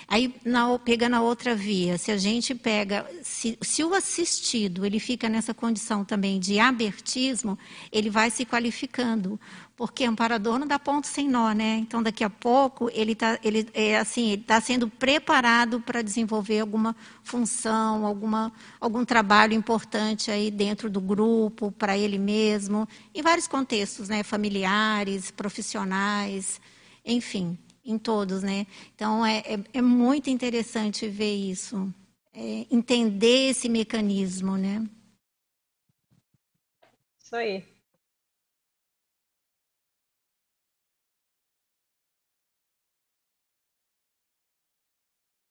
Aí, na, pegando a outra via, se a gente pega, se, se, o assistido ele fica nessa condição também de abertismo, ele vai se qualificando, porque amparador não dá ponto sem nó, né? Então, daqui a pouco ele está ele, é, assim, tá sendo preparado para desenvolver alguma função, alguma, algum trabalho importante aí dentro do grupo, para ele mesmo, em vários contextos, né? Familiares, profissionais, enfim em todos, né? Então é, é, é muito interessante ver isso, é, entender esse mecanismo, né? Isso aí.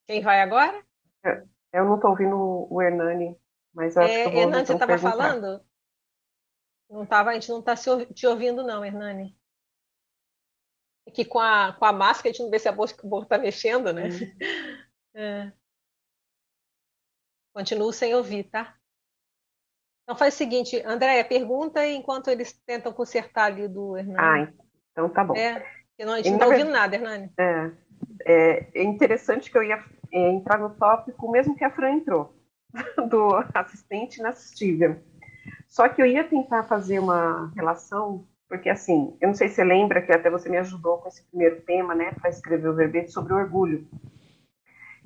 Quem vai agora? Eu não estou ouvindo o Hernani, mas acho é, que eu vou Hernani, então você estava falando? Não tava, a gente não está te ouvindo, não, Hernani que com a, com a máscara a gente não vê se a boca está mexendo, né? É. Continuo sem ouvir, tá? Então faz o seguinte, Andréia, pergunta enquanto eles tentam consertar ali do Hernani. Ah, então tá bom. É, não, a gente não está ouvindo nada, Hernani. É, é, é, interessante que eu ia é, entrar no tópico mesmo que a Fran entrou, <laughs> do assistente inassistível. Só que eu ia tentar fazer uma relação porque, assim, eu não sei se você lembra que até você me ajudou com esse primeiro tema, né, para escrever o verbete sobre o orgulho.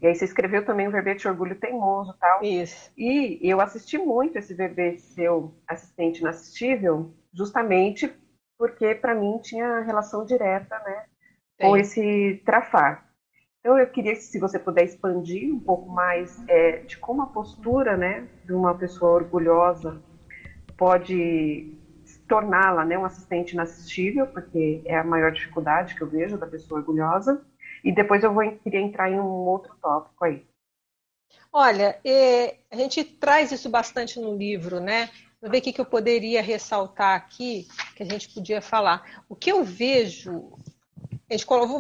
E aí você escreveu também o verbete Orgulho Teimoso tal. Isso. E eu assisti muito esse verbete seu assistente inassistível, justamente porque para mim tinha relação direta, né, Sim. com esse trafar. Então eu queria se você puder expandir um pouco mais é, de como a postura, né, de uma pessoa orgulhosa pode torná-la né, um assistente inassistível, porque é a maior dificuldade que eu vejo da pessoa orgulhosa. E depois eu vou queria entrar em um outro tópico aí. Olha, é, a gente traz isso bastante no livro, né? Vou ver o que, que eu poderia ressaltar aqui, que a gente podia falar. O que eu vejo,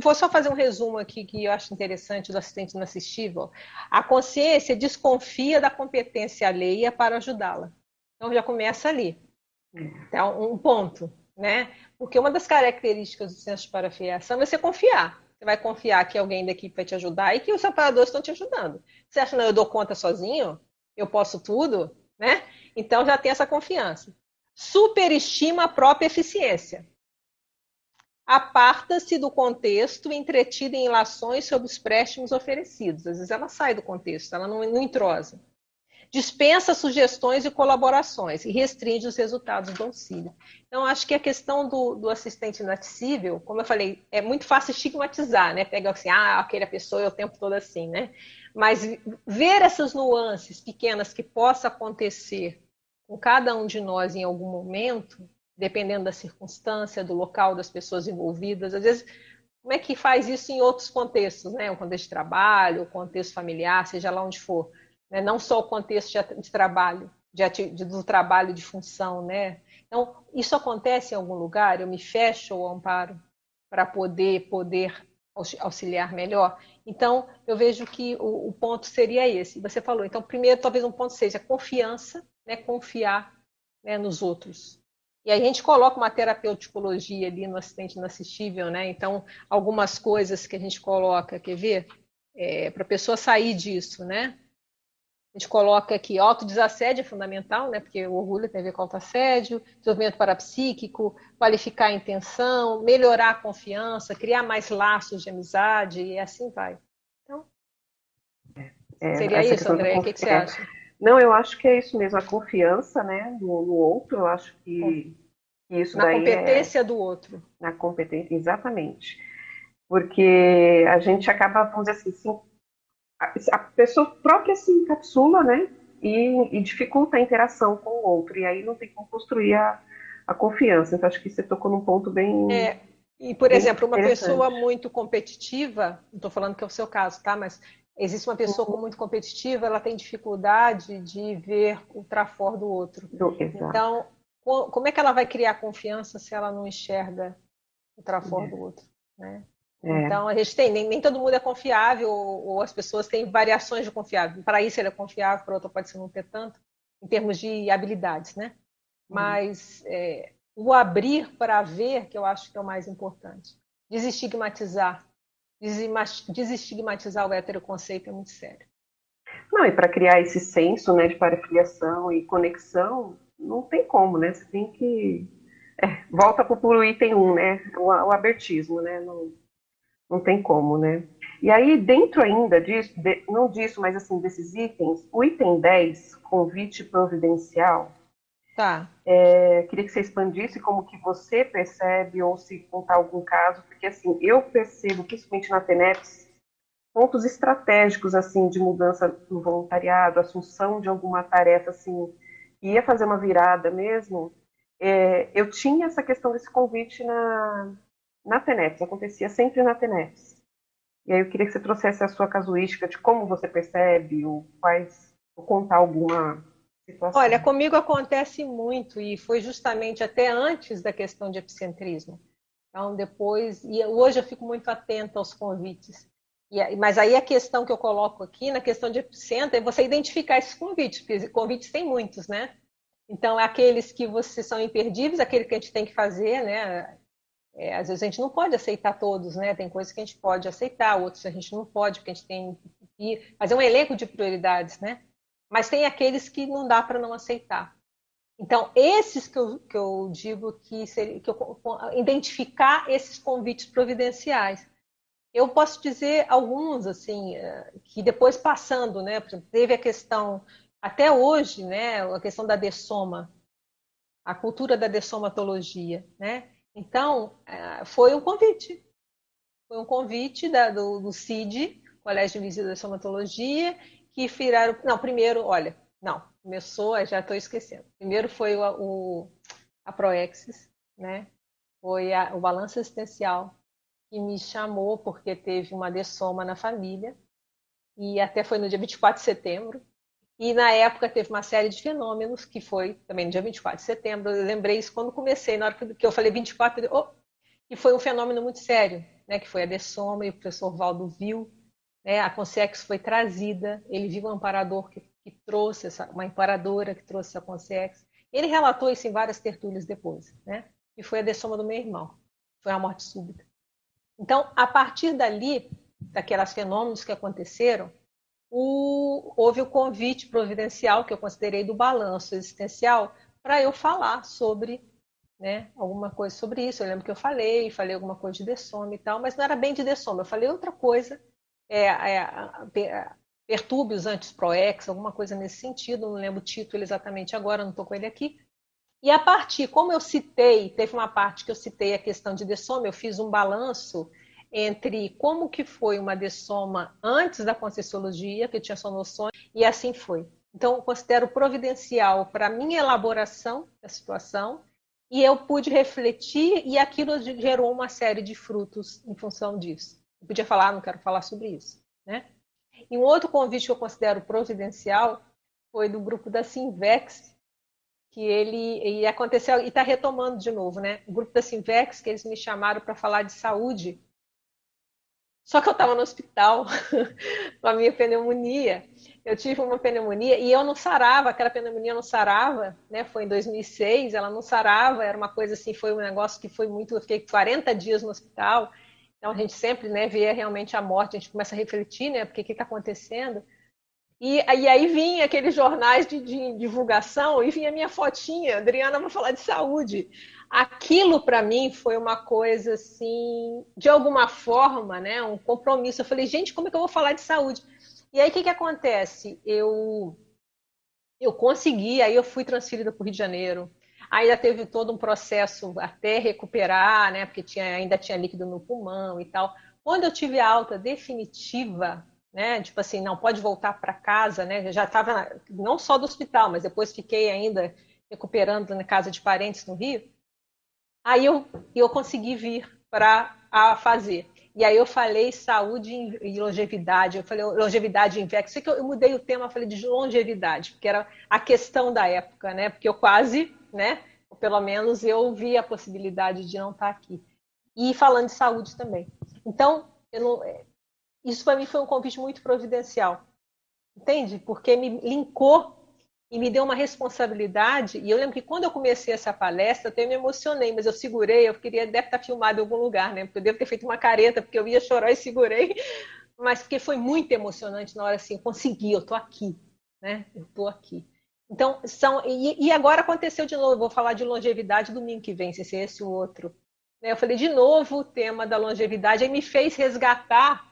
vou só fazer um resumo aqui que eu acho interessante do assistente inassistível. A consciência desconfia da competência alheia para ajudá-la. Então já começa ali. Então, um ponto, né? Porque uma das características do senso de parafiliação é você confiar. Você vai confiar que alguém da equipe vai te ajudar e que os separadores estão te ajudando. Você acha, não, eu dou conta sozinho? Eu posso tudo? Né? Então já tem essa confiança. Superestima a própria eficiência. Aparta-se do contexto entretida em ilações sobre os préstimos oferecidos. Às vezes ela sai do contexto, ela não, não entrosa dispensa sugestões e colaborações e restringe os resultados do auxílio. Então, acho que a questão do, do assistente inacessível, como eu falei, é muito fácil estigmatizar, né? Pega assim, ah, aquela pessoa é o tempo todo assim, né? Mas ver essas nuances pequenas que possa acontecer com cada um de nós em algum momento, dependendo da circunstância, do local, das pessoas envolvidas, às vezes como é que faz isso em outros contextos, né? O contexto de trabalho, o contexto familiar, seja lá onde for né? não só o contexto de, de trabalho, de, de, do trabalho de função. Né? Então, isso acontece em algum lugar, eu me fecho ao amparo para poder, poder auxiliar melhor. Então, eu vejo que o, o, ponto seria esse. Você falou, então, primeiro, talvez um ponto seja confiança, né? confiar né, nos outros. E a gente coloca uma terapeuticologia ali no assistente inassistível, né? Então, algumas coisas que a gente coloca, quer ver? É, para a pessoa sair disso, né? A gente coloca aqui, autodesassédio é fundamental, né? Porque o orgulho tem a ver com autoassédio, desenvolvimento parapsíquico, qualificar a intenção, melhorar a confiança, criar mais laços de amizade e assim vai. Então... É, É, Seria isso, André? O que, que, você acha? Não, eu acho que é isso mesmo, a confiança né, no, no outro, eu acho que, que isso Na daí competência é, do outro. Na competência, exatamente. Porque a gente acaba, vamos dizer assim, sim, a, pessoa própria se encapsula, né? E, e, dificulta a interação com o outro, e aí não tem como construir a, a confiança. Então, acho que você tocou num ponto bem. É, e, por exemplo, uma pessoa muito competitiva, não estou falando que é o seu caso, tá? Mas existe uma pessoa uhum. muito competitiva, ela tem dificuldade de ver o trafor do outro. Do, então, como é que ela vai criar confiança se ela não enxerga o trafor é. do outro, né? É. Então, a gente tem, nem, nem, todo mundo é confiável, ou, ou, as pessoas têm variações de confiável. Para isso ele é confiável, para outro pode ser não ter tanto, em termos de habilidades, né? Uhum. Mas é, o abrir para ver, que eu acho que é o mais importante. Desestigmatizar. Desestigmatizar o heteroconceito é muito sério. Não, e para criar esse senso né, de parafiliação e conexão, não tem como, né? Você tem que. É, volta para o item 1, né? O, o abertismo, né? Não, não tem como, né? E aí, dentro ainda disso, de, não disso, mas assim, desses itens, o item 10, convite providencial, Tá. É, queria que você expandisse como que você percebe ou se contar algum caso, porque assim, eu percebo, principalmente na TENEPS, pontos estratégicos assim de mudança no voluntariado, assunção de alguma tarefa assim, ia fazer uma virada mesmo. É, eu tinha essa questão desse convite na, na TENEPS, acontecia sempre na TENEPS. E aí eu queria que você trouxesse a sua casuística de como você percebe, ou quais, ou contar alguma situação? Olha, comigo acontece muito e foi justamente até antes da questão de epicentrismo. Então, depois, e hoje eu fico muito atenta aos convites. E, mas aí a questão que eu coloco aqui, na questão de epicentro, é você identificar esses convites, porque convites tem muitos, né? Então, é aqueles que você são imperdíveis, aquele que a gente tem que fazer, né? É, às vezes a gente não pode aceitar todos, né? Tem coisas que a gente pode aceitar, outros a gente não pode, porque a gente tem que fazer um elenco de prioridades, né? mas tem aqueles que não dá para não aceitar. Então, esses que eu, que eu digo que, seria, que eu, identificar esses convites providenciais. Eu posso dizer alguns, assim, eh, que depois passando, né, teve a questão, até hoje, né, a questão da dessoma, a cultura da dessomatologia, né? Então, eh, foi um convite. Foi um convite da, do, do CID, Colégio de Visita da Somatologia, que viraram. Não, primeiro, olha, não, começou, já estou esquecendo. Primeiro foi o, o a Proexis, né? Foi a, o balanço existencial que me chamou porque teve uma dessoma na família e até foi no dia 24 de setembro. E na época teve uma série de fenômenos que foi também no dia 24 de setembro. Eu lembrei isso quando comecei, na hora que eu falei 24, eu, oh, e foi um fenômeno muito sério, né? Que foi a dessoma e o professor Valdo viu né? A Consex foi trazida, ele viu um amparador que, que trouxe, essa, uma amparadora que trouxe a Consex. Ele relatou isso em várias tertúlias depois, né? E foi a dessoma do meu irmão. Foi a morte súbita. Então, a partir dali, daquelas fenômenos que aconteceram, o, houve o convite providencial, que eu considerei do balanço existencial, para eu falar sobre né, alguma coisa sobre isso. Eu lembro que eu falei, falei alguma coisa de dessoma e tal, mas não era bem de dessoma, eu falei outra coisa é, é, pertúrbios antes proex, alguma coisa nesse sentido, não lembro o título exatamente agora, não estou com ele aqui. E a partir, como eu citei, teve uma parte que eu citei a questão de dessoma, eu fiz um balanço entre como que foi uma dessoma antes da Conscienciologia, que tinha só noções, e assim foi. Então, eu considero providencial para a minha elaboração da situação, e eu pude refletir, e aquilo gerou uma série de frutos em função disso. Eu podia falar, não quero falar sobre isso. Né? E um outro convite que eu considero providencial foi do grupo da Sinvex, que ele e aconteceu e está retomando de novo, né? O grupo da Sinvex que eles me chamaram para falar de saúde. Só que eu estava no hospital <laughs> com a minha pneumonia. Eu tive uma pneumonia e eu não sarava, aquela pneumonia não sarava, né? Foi em 2006, ela não sarava, era uma coisa assim, foi um negócio que foi muito, eu fiquei 40 dias no hospital. Então a gente sempre né, vê realmente a morte, a gente começa a refletir, né? Porque o que está acontecendo? E, e, aí vinha aqueles jornais de, de, divulgação e vinha minha fotinha, Adriana vai falar de saúde. Aquilo para mim foi uma coisa assim, de alguma forma, né, um compromisso. Eu falei, gente, como é que eu vou falar de saúde? E aí o que, que acontece? Eu, eu consegui, aí eu fui transferida para o Rio de Janeiro. Ainda teve todo um processo até recuperar, né? Porque tinha, ainda tinha líquido no pulmão e tal. Quando eu tive a alta definitiva, né? Tipo assim, não pode voltar para casa, né? Eu já estava não só do hospital, mas depois fiquei ainda recuperando na casa de parentes no Rio. Aí eu, eu consegui vir para fazer. E aí eu falei saúde e longevidade, eu falei longevidade em VEX. Sei que eu mudei o tema, falei de longevidade, porque era a questão da época, né? Porque eu quase, né? Ou pelo menos eu vi a possibilidade de não estar aqui. E falando de saúde também. Então, não, isso para mim foi um convite muito providencial. Entende? Porque me linkou e me deu uma responsabilidade. E eu lembro que quando eu comecei essa palestra, até me emocionei, mas eu segurei, eu queria, deve estar filmado em algum lugar, né? Porque eu devo ter feito uma careta, porque eu ia chorar e segurei. Mas porque foi muito emocionante na hora assim, eu consegui, eu tô aqui, né? Eu tô aqui. Então, são. E, e agora aconteceu de novo, vou falar de longevidade domingo que vem, se esse é esse o outro. Eu falei de novo o tema da longevidade, aí me fez resgatar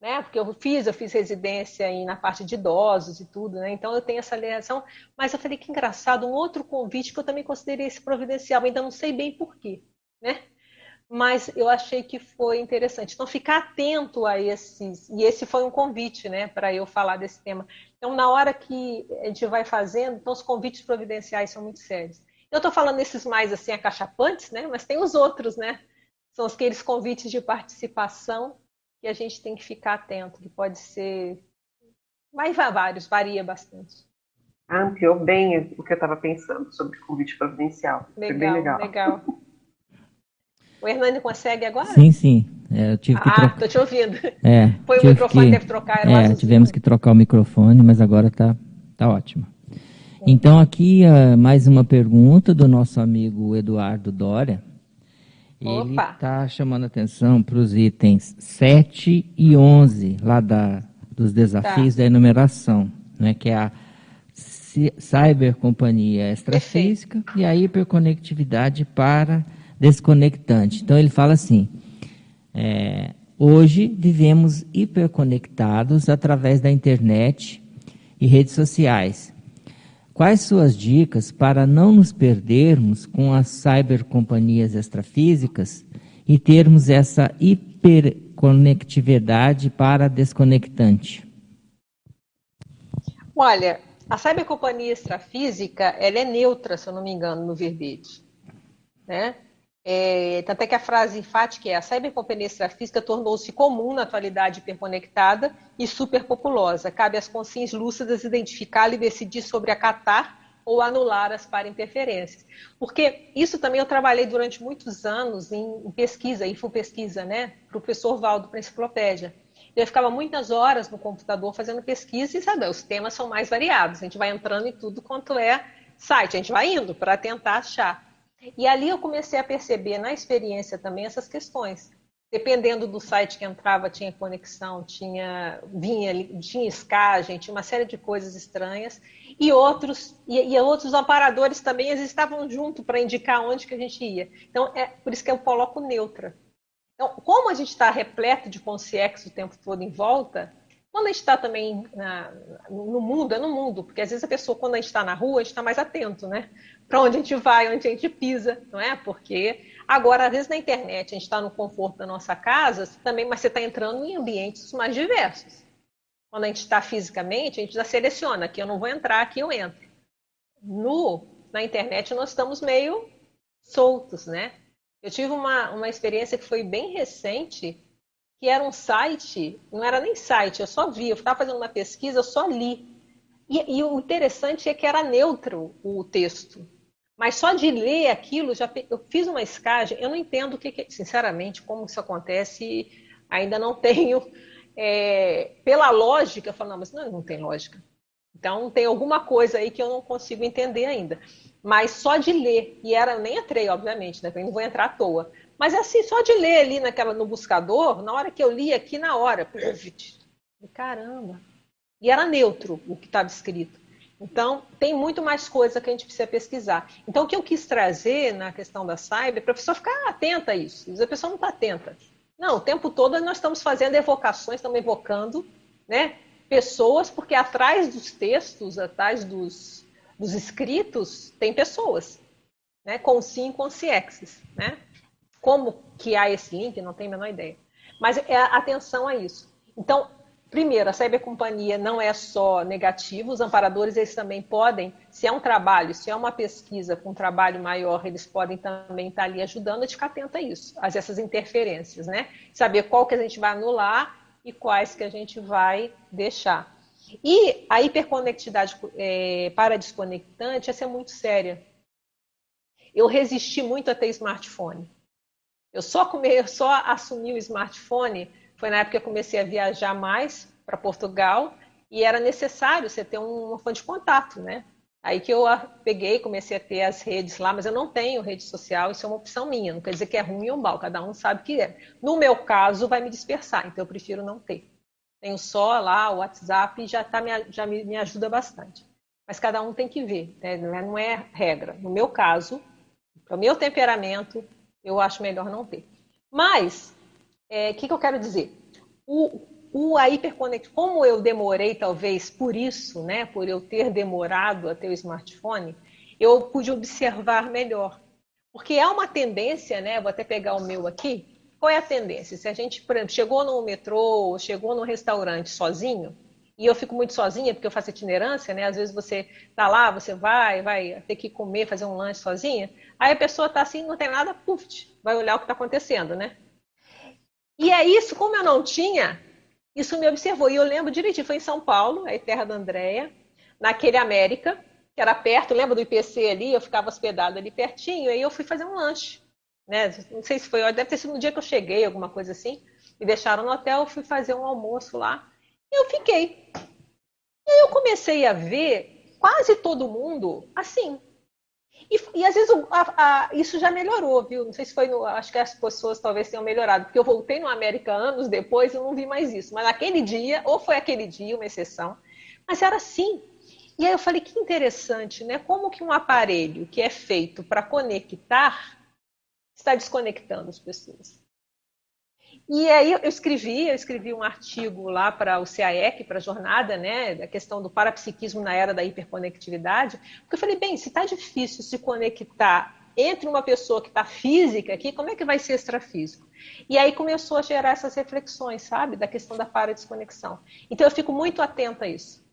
né? Porque eu fiz, eu fiz residência aí na parte de idosos e tudo, né? Então eu tenho essa ligação. Mas eu falei que engraçado, um outro convite que eu também considerei esse providencial, ainda não sei bem porquê, né? Mas eu achei que foi interessante. Então ficar atento a esses, e esse foi um convite, né, para eu falar desse tema. Então na hora que a gente vai fazendo, então os convites providenciais são muito sérios. Eu estou falando esses mais assim acachapantes, né? Mas tem os outros, né? São aqueles convites de participação que a gente tem que ficar atento, que pode ser. Mas vários, varia bastante. Ampliou bem o que eu estava pensando sobre convite providencial. Legal, Foi bem legal. legal. <laughs> O Hernani consegue agora? Sim, sim. É, eu tive que ah, estou te ouvindo. É, <laughs> Foi o microfone, que... deve trocar. É, tivemos que trocar o microfone, mas agora está tá ótimo. Então, aqui uh, mais uma pergunta do nosso amigo Eduardo Dória. Ele está chamando atenção para os itens 7 e 11, lá da, dos desafios tá. da enumeração, né, que é a cybercompanhia extrafísica Perfeito. e a hiperconectividade para desconectante. Então ele fala assim: é, hoje vivemos hiperconectados através da internet e redes sociais. Quais suas dicas para não nos perdermos com as cybercompanhias extrafísicas e termos essa hiperconectividade para desconectante? Olha, a cybercompanhia extrafísica ela é neutra, se eu não me engano, no verbete. Né? É, tanto é que a frase enfática é a cybercompanhia extrafísica tornou-se comum na atualidade hiperconectada e superpopulosa. Cabe às consciências lúcidas identificá-la e decidir sobre acatar ou anular as para-interferências. Porque isso também eu trabalhei durante muitos anos em pesquisa, infopesquisa, né? Para o professor Valdo, para enciclopédia. Eu ficava muitas horas no computador fazendo pesquisa e, sabe, os temas são mais variados. A gente vai entrando em tudo quanto é site, a gente vai indo para tentar achar. E ali eu comecei a perceber na experiência também essas questões. Dependendo do site que entrava, tinha conexão, tinha vinha, tinha escagem, tinha uma série de coisas estranhas. E outros e, e outros amparadores também eles estavam junto para indicar onde que a gente ia. Então é por isso que eu coloco neutra. Então, como a gente está repleto de consciência o tempo todo em volta, quando a gente está também na, no mundo, é no mundo, porque às vezes a pessoa, quando a gente está na rua, a gente está mais atento, né? Para onde a gente vai, onde a gente pisa, não é? Porque agora, às vezes na internet, a gente está no conforto da nossa casa, também, mas você está entrando em ambientes mais diversos. Quando a gente está fisicamente, a gente já seleciona, aqui eu não vou entrar, aqui eu entro. No, na internet, nós estamos meio soltos, né? Eu tive uma, uma experiência que foi bem recente, que era um site, não era nem site, eu só vi, eu estava fazendo uma pesquisa, eu só li. E, e, o interessante é que era neutro o texto. Mas só de ler aquilo, já eu fiz uma escagem, eu não entendo o que, sinceramente, como isso acontece, ainda não <laughs> tenho. É, pela lógica, eu falo, não, mas não, não tem lógica. Então tem alguma coisa aí que eu não consigo entender ainda. Mas só de ler, e era, nem entrei, obviamente, né? Eu não vou entrar à toa. Mas assim, só de ler ali naquela, no buscador, na hora que eu li aqui, na hora, caramba. E era neutro o que estava escrito. Então, tem muito mais coisa que a gente precisa pesquisar. Então, o que eu quis trazer na questão da cyber, para a pessoa ficar atenta a isso. A pessoa não está atenta. Não, o tempo todo nós estamos fazendo evocações, estamos evocando, né? Pessoas, porque atrás dos textos, atrás dos, dos escritos, tem pessoas, né? Com sim, com CXs, né? Como que há esse link, não tenho a menor ideia. Mas é atenção a isso. Então, primeiro, a cybercompanhia não é só negativa, os amparadores eles também podem, se é um trabalho, se é uma pesquisa com um trabalho maior, eles podem também estar ali ajudando a ficar atento a isso, a essas interferências, né? Saber qual que a gente vai anular e quais que a gente vai deixar. E a hiperconectividade é, para desconectante, essa é muito séria. Eu resisti muito a ter smartphone. Eu só, come, eu só assumi o smartphone foi na época que eu comecei a viajar mais para Portugal e era necessário você ter um, fonte de contato, né? Aí que eu peguei, comecei a ter as redes lá, mas eu não tenho rede social, isso é uma opção minha, não quer dizer que é ruim ou mal, cada um sabe que é. No meu caso, vai me dispersar, então eu prefiro não ter. Tenho só lá o WhatsApp e já, tá, já me, me ajuda bastante. Mas cada um tem que ver, né? não é regra. No meu caso, para o meu temperamento, eu acho melhor não ter. Mas o é, que, que, eu quero dizer? O, o a hiperconexão, como eu demorei, talvez por isso, né, por eu ter demorado a ter o smartphone, eu pude observar melhor. Porque é uma tendência, né? Vou até pegar o meu aqui. Qual é a tendência? Se a gente, por exemplo, chegou no metrô, chegou no restaurante sozinho, e eu fico muito sozinha porque eu faço itinerância, né? Às vezes você tá lá, você vai, vai ter que comer, fazer um lanche sozinha. Aí a pessoa tá assim, não tem nada, puf, vai olhar o que está acontecendo, né? E é isso, como eu não tinha, isso me observou. E eu lembro direitinho, foi em São Paulo, aí terra da Andréia, naquele América, que era perto, lembra do IPC ali? Eu ficava hospedada ali pertinho, aí eu fui fazer um lanche. Né? Não sei se foi, deve ter sido no dia que eu cheguei, alguma coisa assim. Me deixaram no hotel, fui fazer um almoço lá. Eu fiquei. E aí eu comecei a ver quase todo mundo assim, e, e às vezes a, a, isso já melhorou, viu? Não sei se foi no. Acho que as pessoas talvez tenham melhorado, porque eu voltei no América anos depois e não vi mais isso. Mas naquele dia, ou foi aquele dia, uma exceção, mas era assim. E aí eu falei, que interessante, né? Como que um aparelho que é feito para conectar está desconectando as pessoas. E aí eu escrevi, eu escrevi um artigo lá para o CAEC, para a jornada, né, da questão do parapsiquismo na era da hiperconectividade, porque eu falei, bem, se está difícil se conectar entre uma pessoa que está física aqui, como é que vai ser extrafísico? E aí começou a gerar essas reflexões, sabe, da questão da paradesconexão. Então eu fico muito atenta a isso.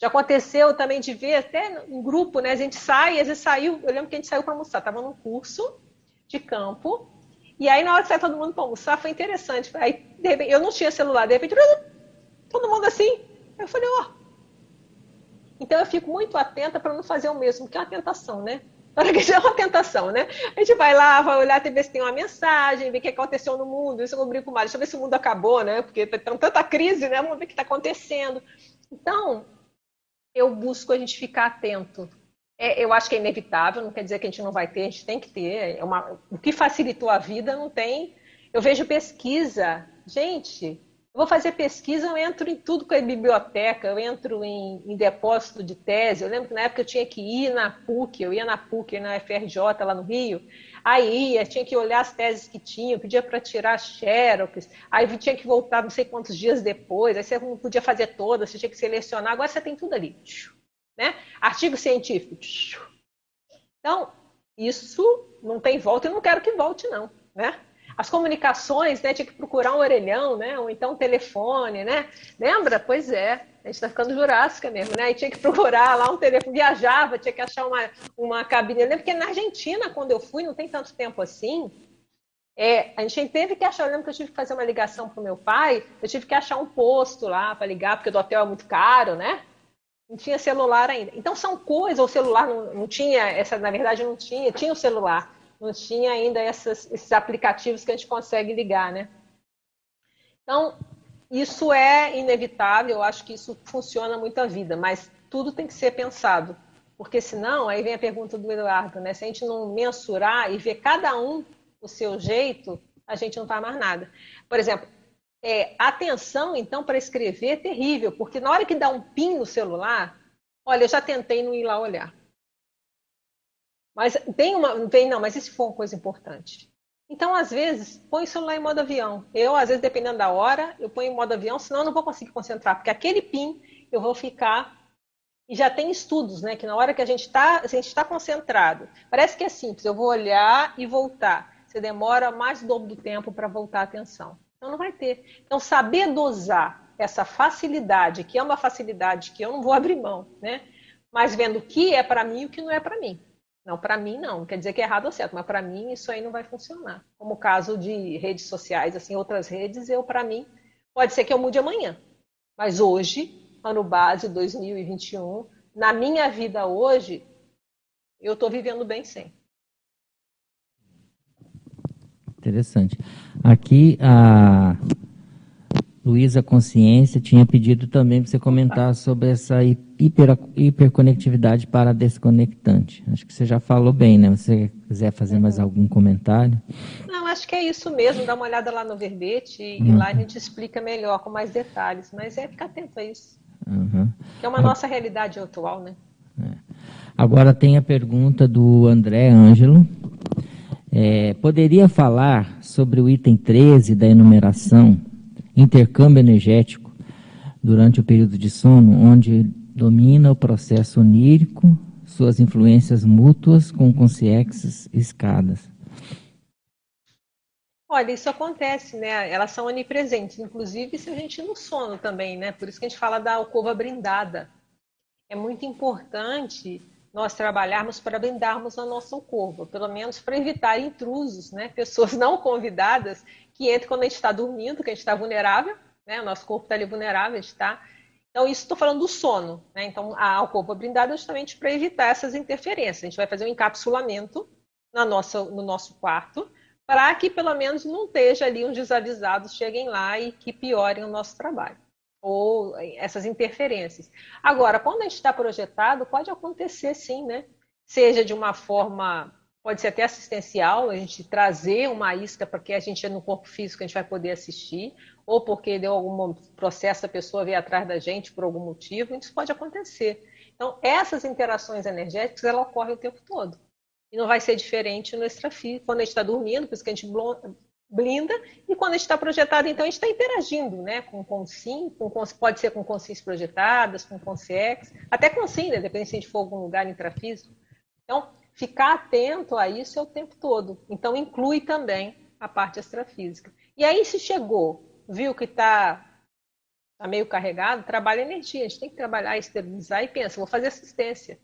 Já aconteceu também de ver até em grupo, né? A gente sai, às vezes saiu, eu lembro que a gente saiu para almoçar, estava num curso de campo, e aí, na hora que sai todo mundo para almoçar, foi interessante. Aí, de repente, eu não tinha celular, de repente, todo mundo assim. Eu falei, ó. Oh. Então, eu fico muito atenta para não fazer o mesmo, que é uma tentação, né? Para que <laughs> é uma tentação, né? A gente vai lá, vai olhar, ver se tem uma mensagem, ver o que aconteceu no mundo. Isso eu brinco mais. Deixa eu ver se o mundo acabou, né? Porque tem tanta crise, né? Vamos ver o que está acontecendo. Então, eu busco a gente ficar atento é, eu acho que é inevitável, não quer dizer que a gente não vai ter, a gente tem que ter. É uma, o que facilitou a vida não tem. Eu vejo pesquisa. Gente, eu vou fazer pesquisa, eu entro em tudo com a biblioteca, eu entro em, em, depósito de tese. Eu lembro que na época eu tinha que ir na PUC, eu ia na PUC, na FRJ lá no Rio. Aí ia, tinha que olhar as teses que tinha, pedia para tirar xerox, aí tinha que voltar não sei quantos dias depois, aí você não podia fazer todas, você tinha que selecionar, agora você tem tudo ali. Né? Artigo científico. Então, isso não tem volta e não quero que volte, não. Né? As comunicações, né, tinha que procurar um orelhão, né, ou então um telefone, né? Lembra? Pois é, a gente está ficando jurássica mesmo, né? E tinha que procurar lá um telefone, viajava, tinha que achar uma, uma cabine. Eu lembro que na Argentina, quando eu fui, não tem tanto tempo assim, é, a gente teve que achar, eu lembro que eu tive que fazer uma ligação para o meu pai, eu tive que achar um posto lá para ligar, porque o hotel é muito caro, né? Não tinha celular ainda. Então são coisas, o celular não, não, tinha, essa na verdade não tinha, tinha o celular, não tinha ainda essas, esses aplicativos que a gente consegue ligar, né? Então, isso é inevitável, eu acho que isso funciona muito a vida, mas tudo tem que ser pensado, porque senão, aí vem a pergunta do Eduardo, né? Se a gente não mensurar e ver cada um o seu jeito, a gente não faz mais nada. Por exemplo, é, atenção, então, para escrever é terrível, porque na hora que dá um pin no celular, olha, eu já tentei não ir lá olhar. Mas tem uma. Tem, não, mas isso foi uma coisa importante. Então, às vezes, põe o celular em modo avião. Eu, às vezes, dependendo da hora, eu ponho em modo avião, senão eu não vou conseguir concentrar, porque aquele PIN eu vou ficar. E já tem estudos, né? Que na hora que a gente está está concentrado, parece que é simples, eu vou olhar e voltar. Você demora mais do dobro do tempo para voltar a atenção. Então não vai ter. Então, saber dosar essa facilidade, que é uma facilidade que eu não vou <laughs> abrir mão, né? Mas vendo o que é para mim e o que não é para mim. Não, para mim não. Quer dizer que é errado ou certo, mas para mim isso aí não vai funcionar. Como o caso de redes sociais, assim, outras redes, eu para mim pode ser que eu mude amanhã. Mas hoje, ano base 2021, na minha vida hoje, eu estou vivendo bem sem. Interessante. Aqui a Luísa Consciência tinha pedido também para você comentar sobre essa hiper, hiperconectividade para desconectante. Acho que você já falou bem, né? Se você quiser fazer mais uhum. algum comentário. Não, acho que é isso mesmo. Dá uma olhada lá no verbete e, uhum. lá a gente explica melhor, com mais detalhes. Mas é ficar atento a isso. Uhum. Que é uma nossa realidade atual, né? É. Agora tem a pergunta do André Ângelo. É, poderia falar sobre o item 13 da enumeração intercâmbio energético durante o período de sono, onde domina o processo onírico, suas influências mútuas com consciências escadas. Olha, isso acontece, né? Elas são onipresentes, inclusive se a gente no sono também, né? Por isso que a gente fala da alcova brindada. É muito importante nós trabalharmos para brindarmos a nossa alcova, pelo menos para evitar intrusos, né? Pessoas não convidadas que entra quando a gente está dormindo, que a gente está vulnerável, né? O nosso corpo está ali vulnerável, está. Então, isso estou falando do sono, né? Então, a alcova blindada é justamente para evitar essas interferências. A gente vai fazer um encapsulamento na nossa, no nosso quarto, para que pelo menos não esteja ali uns desavisados cheguem lá e que piorem o nosso trabalho. Ou essas interferências. Agora, quando a gente está projetado, pode acontecer sim, né? Seja de uma forma pode ser até assistencial, a gente trazer uma isca porque a gente é no corpo físico, a gente vai poder assistir, ou porque deu algum processo, a pessoa veio atrás da gente por algum motivo, isso pode acontecer. Então, essas interações energéticas, ela ocorre o tempo todo. E não vai ser diferente no extrafísico, quando a gente está dormindo, por isso que a gente blinda, e quando a gente está projetado, então a gente está interagindo, né, com com sim, com, pode ser com consciências projetadas, com consciex, até com sim, né, depende se a gente for algum lugar intrafísico. Então, ficar atento a isso é o tempo todo. Então, inclui também a parte extrafísica. E aí, se chegou, viu que está tá meio carregado, trabalha energia. A gente tem que trabalhar, esterilizar e pensa, vou fazer assistência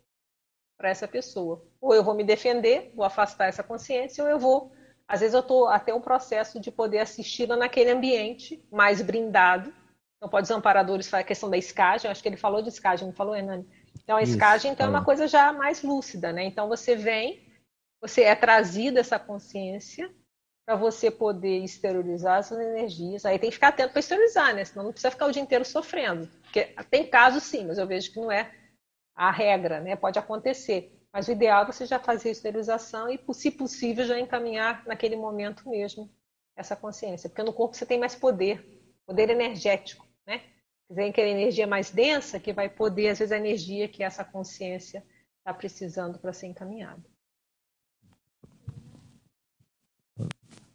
para essa pessoa. Ou eu vou me defender, vou afastar essa consciência, ou eu vou. Às vezes eu estou até um processo de poder assisti-la naquele ambiente mais brindado. Então, pode os amparadores falar a questão da escagem, acho que ele falou de escagem, não falou, Hernani? Então, a escagem então, é uma coisa já mais lúcida, né? Então, você vem, você é trazido essa consciência para você poder exteriorizar essas energias. Aí tem que ficar atento para exteriorizar, né? Senão não precisa ficar o dia inteiro sofrendo. Porque tem casos sim, mas eu vejo que não é a regra, né? Pode acontecer. Mas o ideal é você já fazer a esterilização e, se possível, já encaminhar naquele momento mesmo essa consciência. Porque no corpo você tem mais poder, poder energético, né? Vem aquela energia mais densa que vai poder, às vezes, a energia que essa consciência está precisando para ser encaminhada.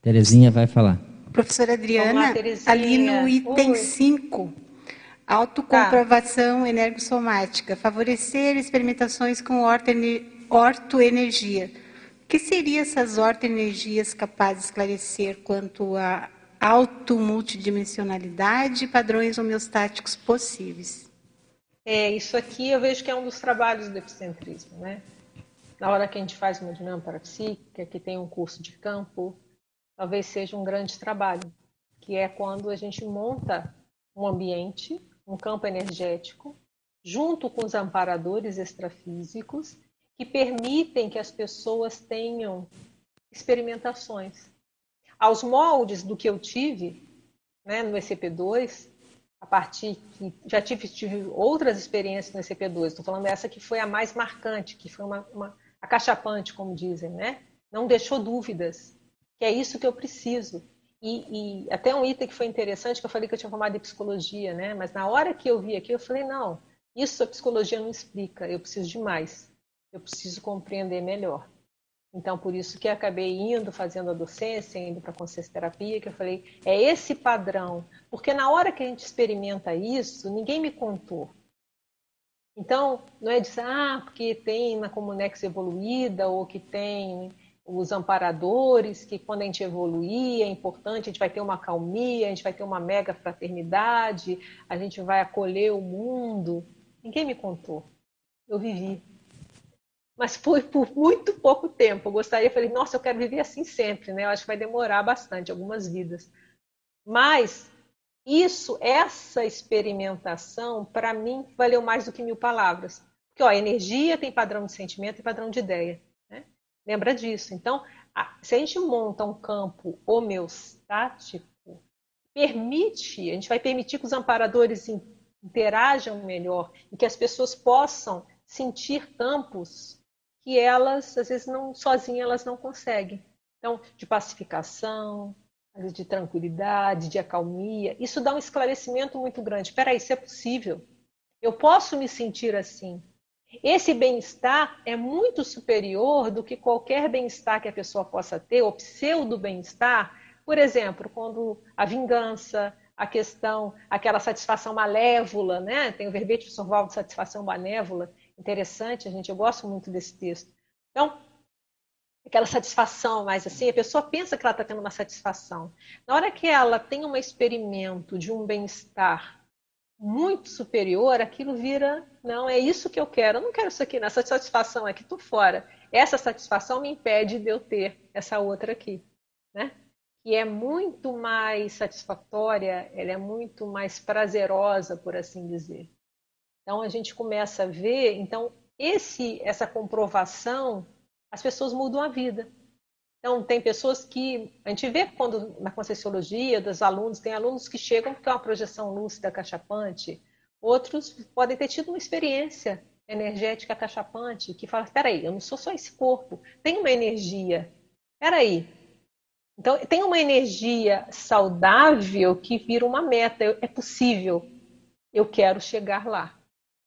Terezinha vai falar. Professora Adriana, lá, ali no item 5, autocomprovação tá. energossomática, favorecer experimentações com ortoenergia. O que seriam essas ortoenergias capazes de esclarecer quanto a automultidimensionalidade e padrões homeostáticos possíveis. É, isso aqui eu vejo que é um dos trabalhos do epicentrismo, né? Na hora que a gente faz uma dinâmica parapsíquica, que tem um curso de campo, talvez seja um grande trabalho, que é quando a gente monta um ambiente, um campo energético, junto com os amparadores extrafísicos, que permitem que as pessoas tenham experimentações aos moldes do que eu tive né, no ECP2, a partir que já tive, tive outras experiências no ECP2, estou falando essa que foi a mais marcante, que foi uma, uma acachapante, como dizem, né? Não deixou dúvidas, que é isso que eu preciso. E, e, até um item que foi interessante, que eu falei que eu tinha formado em psicologia, né? Mas na hora que eu vi aqui, eu falei, não, isso a psicologia não explica, eu preciso de mais. Eu preciso compreender melhor. Então, por isso que acabei indo, fazendo a docência, indo para a consciência terapia, que eu falei, é esse padrão. Porque na hora que a gente experimenta isso, ninguém me contou. Então, não é dizer, ah, porque tem na Comunex evoluída, ou que tem os amparadores, que quando a gente evoluir é importante, a gente vai ter uma calmia, a gente vai ter uma mega fraternidade, a gente vai acolher o mundo. Ninguém me contou. Eu vivi. Mas foi por muito pouco tempo. Eu gostaria, falei, nossa, eu quero viver assim sempre, né? Eu acho que vai demorar bastante, algumas vidas. Mas isso, essa experimentação, para mim, valeu mais do que mil palavras. Porque ó, energia tem padrão de sentimento e padrão de ideia. Lembra disso. Então, se a gente monta um campo homeostático, permite, a gente vai permitir que os amparadores interajam melhor e que as pessoas possam sentir campos que elas, às vezes, não sozinhas elas não conseguem. Então, de pacificação, de tranquilidade, de acalmia, isso dá um esclarecimento muito grande. Espera aí, isso é possível. Eu posso me sentir assim. Esse bem-estar é muito superior do que qualquer bem-estar que a pessoa possa ter, ou pseudo-bem-estar. Por exemplo, quando a vingança, a questão, aquela satisfação malévola, né? Tem o verbete de satisfação malévola, interessante, gente, eu gosto muito desse texto. Então, aquela satisfação mais assim, a pessoa pensa que ela está tendo uma satisfação. Na hora que ela tem um experimento de um bem-estar muito superior, aquilo vira, não, é isso que eu quero, eu não quero isso aqui, nessa satisfação aqui, tô fora. Essa satisfação me impede de eu ter essa outra aqui, né? Que é muito mais satisfatória, ela é muito mais prazerosa, por assim dizer. Então a gente começa a ver, então esse essa comprovação, as pessoas mudam a vida. Então, tem pessoas que. A gente vê quando na Conscienciologia dos alunos, tem alunos que chegam é uma projeção lúcida cachapante, outros podem ter tido uma experiência energética cachapante, que fala: peraí, eu não sou só esse corpo, tem uma energia. Peraí. Então, tem uma energia saudável que vira uma meta, é possível, eu quero chegar lá.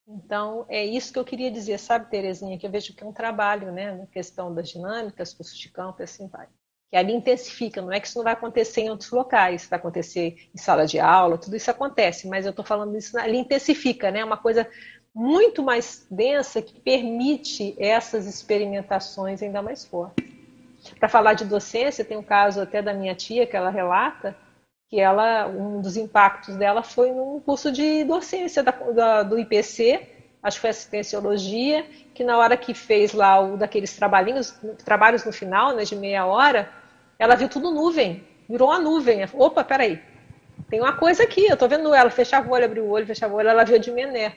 Então, é isso que eu queria dizer, sabe, Terezinha, que eu vejo que é um trabalho, né, na questão das dinâmicas, cursos de campo e assim vai. Que ali intensifica, não é que isso não vai acontecer em outros locais, vai acontecer em sala de aula, tudo isso acontece, mas eu estou falando isso, ali intensifica, né, uma coisa muito mais densa que permite essas experimentações ainda mais fortes. Para falar de docência, tem um caso até da minha tia que ela relata, que ela, um dos impactos dela foi num curso de docência da, da, do IPC, acho que foi assistenciologia, que na hora que fez lá o daqueles trabalhinhos, trabalhos no final, né, de meia hora, ela viu tudo nuvem, virou uma nuvem. Opa, peraí, tem uma coisa aqui, eu estou vendo ela, fechava o olho, abriu o olho, fechava o olho, ela viu de Mené.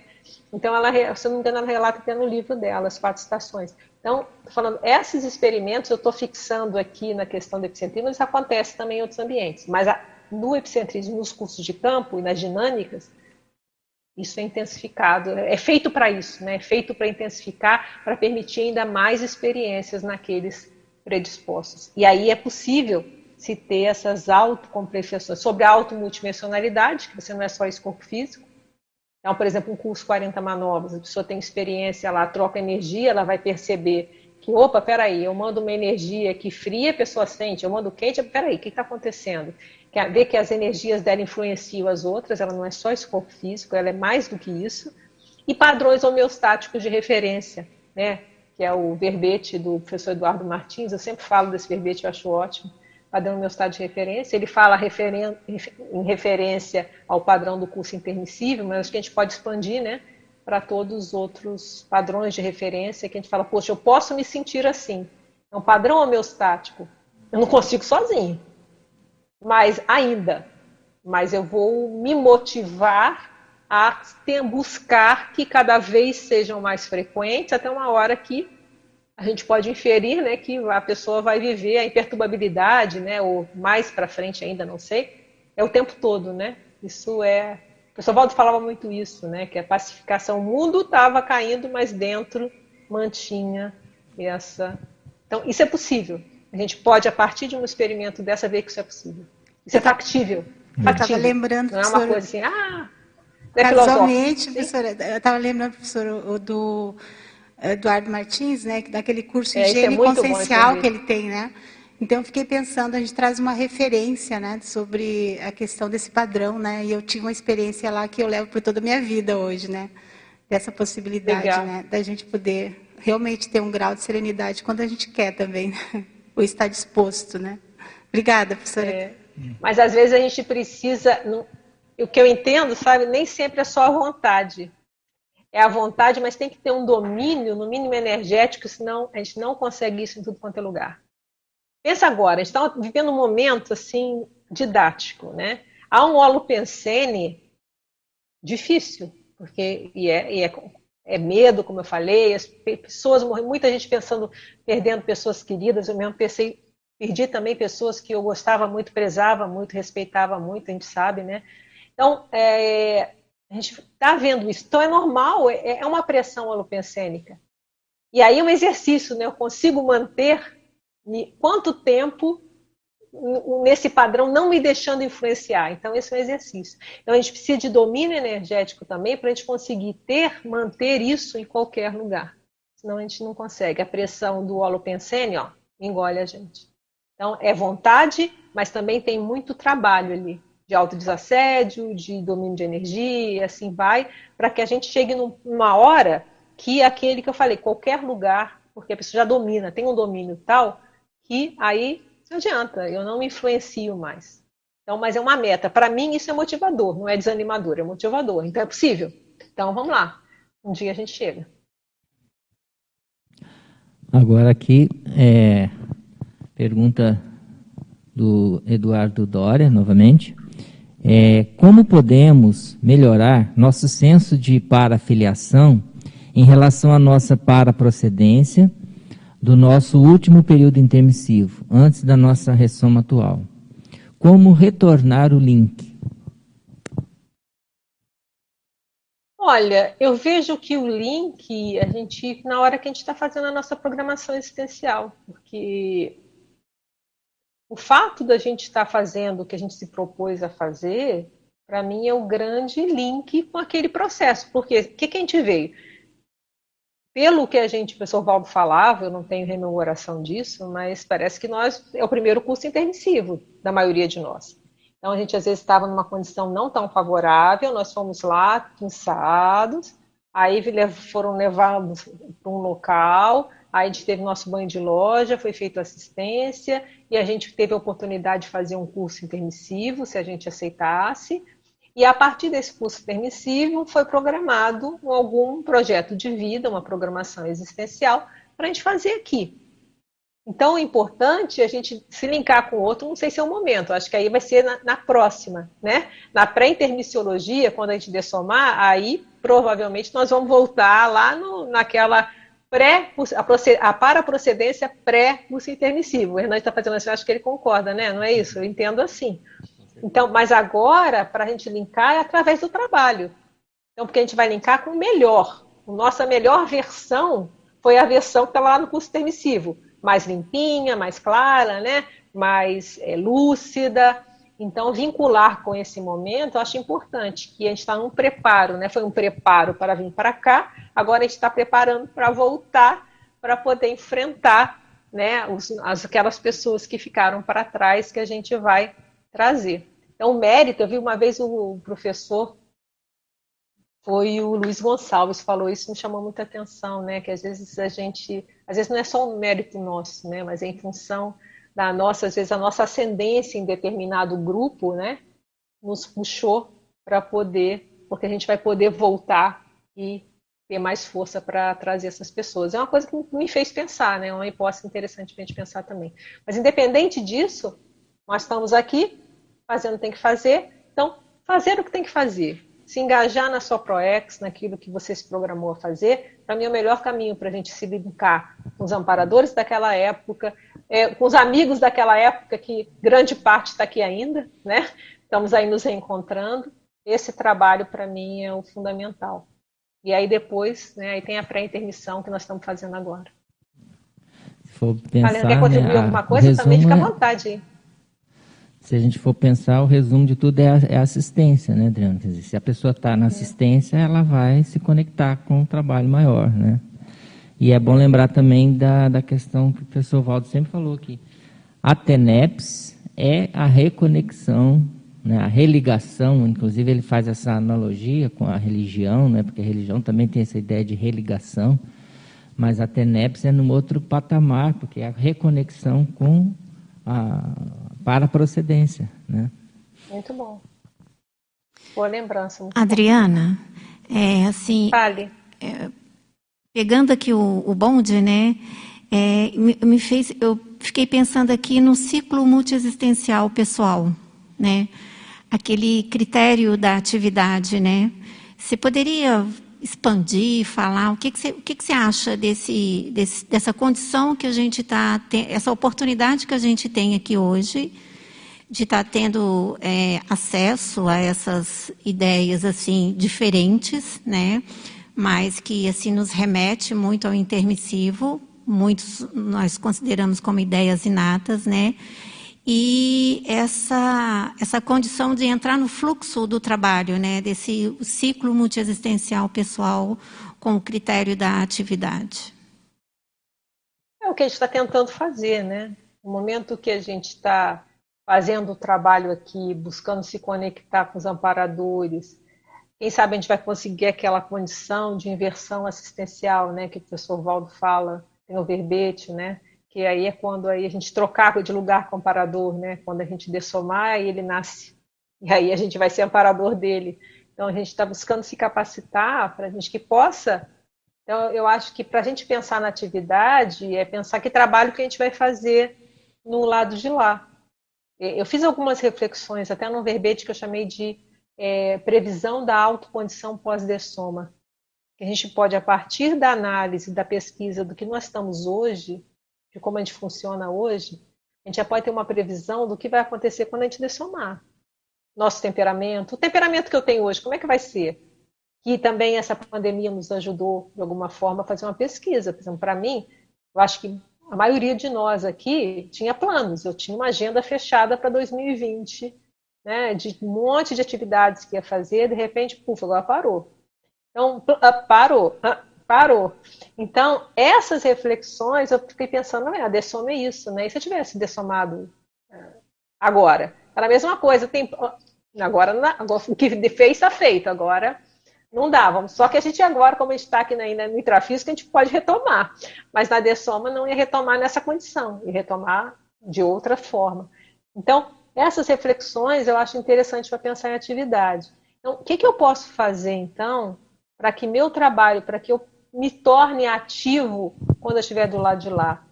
Então, ela, se eu não me engano, ela relata até no livro dela, As Quatro Estações. Então, falando, esses experimentos eu estou fixando aqui na questão do epicentrismo, isso acontece também em outros ambientes, mas a, no epicentrismo, nos cursos de campo e nas dinâmicas, isso é intensificado, é feito para isso, né? é feito para intensificar, para permitir ainda mais experiências naqueles predispostos. E aí é possível se ter essas autocompreciações sobre a automultidimensionalidade, que você não é só esse corpo físico. Então, por exemplo, um curso 40 manobras, a pessoa tem experiência lá, troca energia, ela vai perceber que, opa, peraí, eu mando uma energia que fria, a pessoa sente, eu mando quente, peraí, o que está acontecendo? Ver que as energias dela influenciam as outras, ela não é só esse corpo físico, ela é mais do que isso. E padrões homeostáticos de referência, né? que é o verbete do professor Eduardo Martins, eu sempre falo desse verbete, eu acho ótimo, padrão homeostático de referência, ele fala referen em referência ao padrão do curso intermissível, mas acho que a gente pode expandir, né, para todos os outros padrões de referência, que a gente fala, poxa, eu posso me sentir assim. É um padrão homeostático. Eu não consigo sozinho mas ainda, mas eu vou me motivar a buscar que cada vez sejam mais frequentes, até uma hora que a gente pode inferir né, que a pessoa vai viver a imperturbabilidade, né, ou mais para frente ainda, não sei, é o tempo todo, né? Isso é. O professor Valdo falava muito isso, né? Que a pacificação, o mundo estava caindo, mas dentro mantinha essa. Então, isso é possível. A gente pode, a partir de um experimento dessa, ver que isso é possível. Isso é factível. Eu estava lembrando, Não é uma coisa assim, ah... É casualmente, professora, eu estava lembrando, professor, do, Eduardo Martins, né, daquele curso é, higiene é consciencial que ele tem, né? Então, eu fiquei pensando, a gente traz uma referência né, sobre a questão desse padrão, né? E eu tive uma experiência lá que eu levo por toda a minha vida hoje, né? Dessa possibilidade, Legal. né? Da gente poder realmente ter um grau de serenidade quando a gente quer também, né? Ou está disposto, né? Obrigada, professora. É, mas às vezes a gente precisa, o que eu entendo, sabe, nem sempre é só a vontade. É a vontade, mas tem que ter um domínio, no mínimo energético, senão a gente não consegue isso em tudo quanto é lugar. Pensa agora, a gente está vivendo um momento assim didático, né? Há um holopensene difícil, porque e é, e é, é, medo, como eu falei, as pessoas morrem, muita gente pensando, perdendo pessoas queridas, eu mesmo pensei, perdi também pessoas que eu gostava muito, prezava muito, respeitava muito, a gente sabe, né? Então, é, a gente está vendo isso. Então, é normal, é, é uma pressão holopensênica. E aí, um exercício, né? Eu consigo manter quanto tempo nesse padrão não me deixando influenciar. Então, esse é um exercício. Então, a gente precisa de domínio energético também para a gente conseguir ter, manter isso em qualquer lugar. Senão a gente não consegue. A pressão do holopensene, ó, engole a gente. Então, é vontade, mas também tem muito trabalho ali de autodesassédio, de domínio de energia, assim vai, para que a gente chegue numa hora que aquele que eu falei, qualquer lugar, porque a pessoa já domina, tem um domínio tal, que aí não adianta, eu não influencio mais. Então, mas é uma meta. Para mim, isso é motivador, não é desanimador, é motivador. Então, é possível. Então, vamos lá. Um dia a gente chega. Agora aqui, é, pergunta do Eduardo Dória, novamente. É, como podemos melhorar nosso senso de parafiliação em relação à nossa paraprocedência do nosso último período intermissivo, antes da nossa ressoma atual. Como retornar o link? Olha, eu vejo que o link a gente na hora que a gente está fazendo a nossa programação existencial, porque o fato da gente estar tá fazendo o que a gente se propôs a fazer, para mim é o grande link com aquele processo, porque o que, que a gente veio? Pelo que a gente, o professor Valdo falava, eu não tenho rememoração disso, mas parece que nós é o primeiro curso intermissivo da maioria de nós. Então a gente às vezes estava numa condição não tão favorável, nós fomos lá pinçados, aí foram levados para um local, aí a gente teve nosso banho de loja, foi feita assistência e a gente teve a oportunidade de fazer um curso intermissivo, se a gente aceitasse. E a partir desse curso permissivo foi programado algum projeto de vida, uma programação existencial para a gente fazer aqui. Então é importante a gente se linkar com o outro, não sei se é o momento, acho que aí vai ser na, na próxima, né? Na pré-intermissiologia, quando a gente dessomar, aí provavelmente nós vamos voltar lá no, naquela pré, a, a paraprocedência pré-curso intermissivo. O Hernani está fazendo assim, acho que ele concorda, né? Não é isso? Eu entendo assim. Então, mas agora, para a gente linkar, é através do trabalho. Então, porque a gente vai linkar com o melhor. A nossa melhor versão foi a versão que está lá no curso permissivo. Mais limpinha, mais clara, né? mais é, lúcida. Então, vincular com esse momento, eu acho importante, que a gente está num preparo, né? Foi um preparo para vir para cá, agora a gente está preparando para voltar, para poder enfrentar né, os, as, aquelas pessoas que ficaram para trás, que a gente vai trazer. Então, o mérito, eu vi uma vez o professor, foi o Luiz Gonçalves, falou isso, me chamou muita atenção, né? Que às vezes a gente, às vezes não é só um mérito nosso, né? Mas é em função da nossa, às vezes a nossa ascendência em determinado grupo, né? Nos puxou para poder, porque a gente vai poder voltar e ter mais força para trazer essas pessoas. É uma coisa que me fez pensar, né? É uma hipótese interessante para a gente pensar também. Mas independente disso, nós estamos aqui fazendo o que tem que fazer, então fazer o que tem que fazer. Se engajar na sua ProEx, naquilo que você se programou a fazer, para mim é o melhor caminho para a gente se linkar com os amparadores daquela época, é, com os amigos daquela época, que grande parte está aqui ainda, né? Estamos aí nos reencontrando. Esse trabalho, para mim, é o fundamental. E aí depois, né, aí tem a pré-intermissão que nós estamos fazendo agora. Se for pensar, Valendo, quer contribuir né, alguma coisa? Também fica à é vontade se a gente for pensar, o resumo de tudo é a, é assistência, né, Adriano? Dizer, se a pessoa está na assistência, ela vai se conectar com um trabalho maior, né? E é bom lembrar também da, da questão que o professor Valdo sempre falou aqui. A TENEPS é a reconexão, né, a religação, inclusive ele faz essa analogia com a religião, né, porque a religião também tem essa ideia de religação, mas a TENEPS é num outro patamar, porque é a reconexão com a, para a procedência. Né? Muito bom. Boa lembrança. Adriana, é assim. Fale. É, pegando aqui o, o bonde, né? É, me, me, fez, eu fiquei pensando aqui no ciclo multiexistencial pessoal, né? Aquele critério da atividade, né? Você poderia expandir, falar o que, que, você, o que, que você acha desse, desse, dessa condição que a gente está, essa oportunidade que a gente tem aqui hoje de estar tá tendo é, acesso a essas ideias assim diferentes, né? Mas que assim nos remete muito ao intermissivo. Muitos nós consideramos como ideias inatas, né? E essa essa condição de entrar no fluxo do trabalho, né? Desse ciclo multiexistencial pessoal com o critério da atividade. É o que a gente está tentando fazer, né? No momento que a gente está fazendo o trabalho aqui, buscando se conectar com os amparadores. Quem sabe a gente vai conseguir aquela condição de inversão assistencial, né, que o professor Valdo fala, tem o verbete, né, que aí é quando aí a gente trocar de lugar com o amparador, né, quando a gente dessomar e ele nasce, e aí a gente vai ser amparador dele. Então a gente está buscando se capacitar para a gente que possa. Então eu acho que para a gente pensar na atividade é pensar que trabalho que a gente vai fazer no lado de lá, eu fiz algumas reflexões, até no verbete que eu chamei de é, previsão da autocondição pós-dessoma. Que a gente pode, a partir da análise, da pesquisa do que nós estamos hoje, de como a gente funciona hoje, a gente já pode ter uma previsão do que vai acontecer quando a gente dessomar. Nosso temperamento, o temperamento que eu tenho hoje, como é que vai ser? Que também essa pandemia nos ajudou, de alguma forma, a fazer uma pesquisa. Por exemplo, para mim, eu acho que a maioria de nós aqui tinha planos. Eu tinha uma agenda fechada para 2020, né, de um monte de atividades que ia fazer, de repente, puf, agora parou. Então, ah, parou, ah, parou. Então, essas reflexões, eu fiquei pensando, não é, a dessoma é isso, né? E se eu tivesse dessomado eh, agora? Era a mesma coisa, tem, agora, agora o que fez está feito, agora não dá. Só que a gente agora, como a gente está aqui ainda no intrafísico, a gente pode retomar. Mas na dessoma não ia retomar nessa condição, ia retomar de outra forma. Então, essas reflexões eu acho interessante para pensar em atividade. Então, o que, que eu posso fazer, então, para que meu trabalho, para que eu me torne ativo quando eu estiver do lado de lá?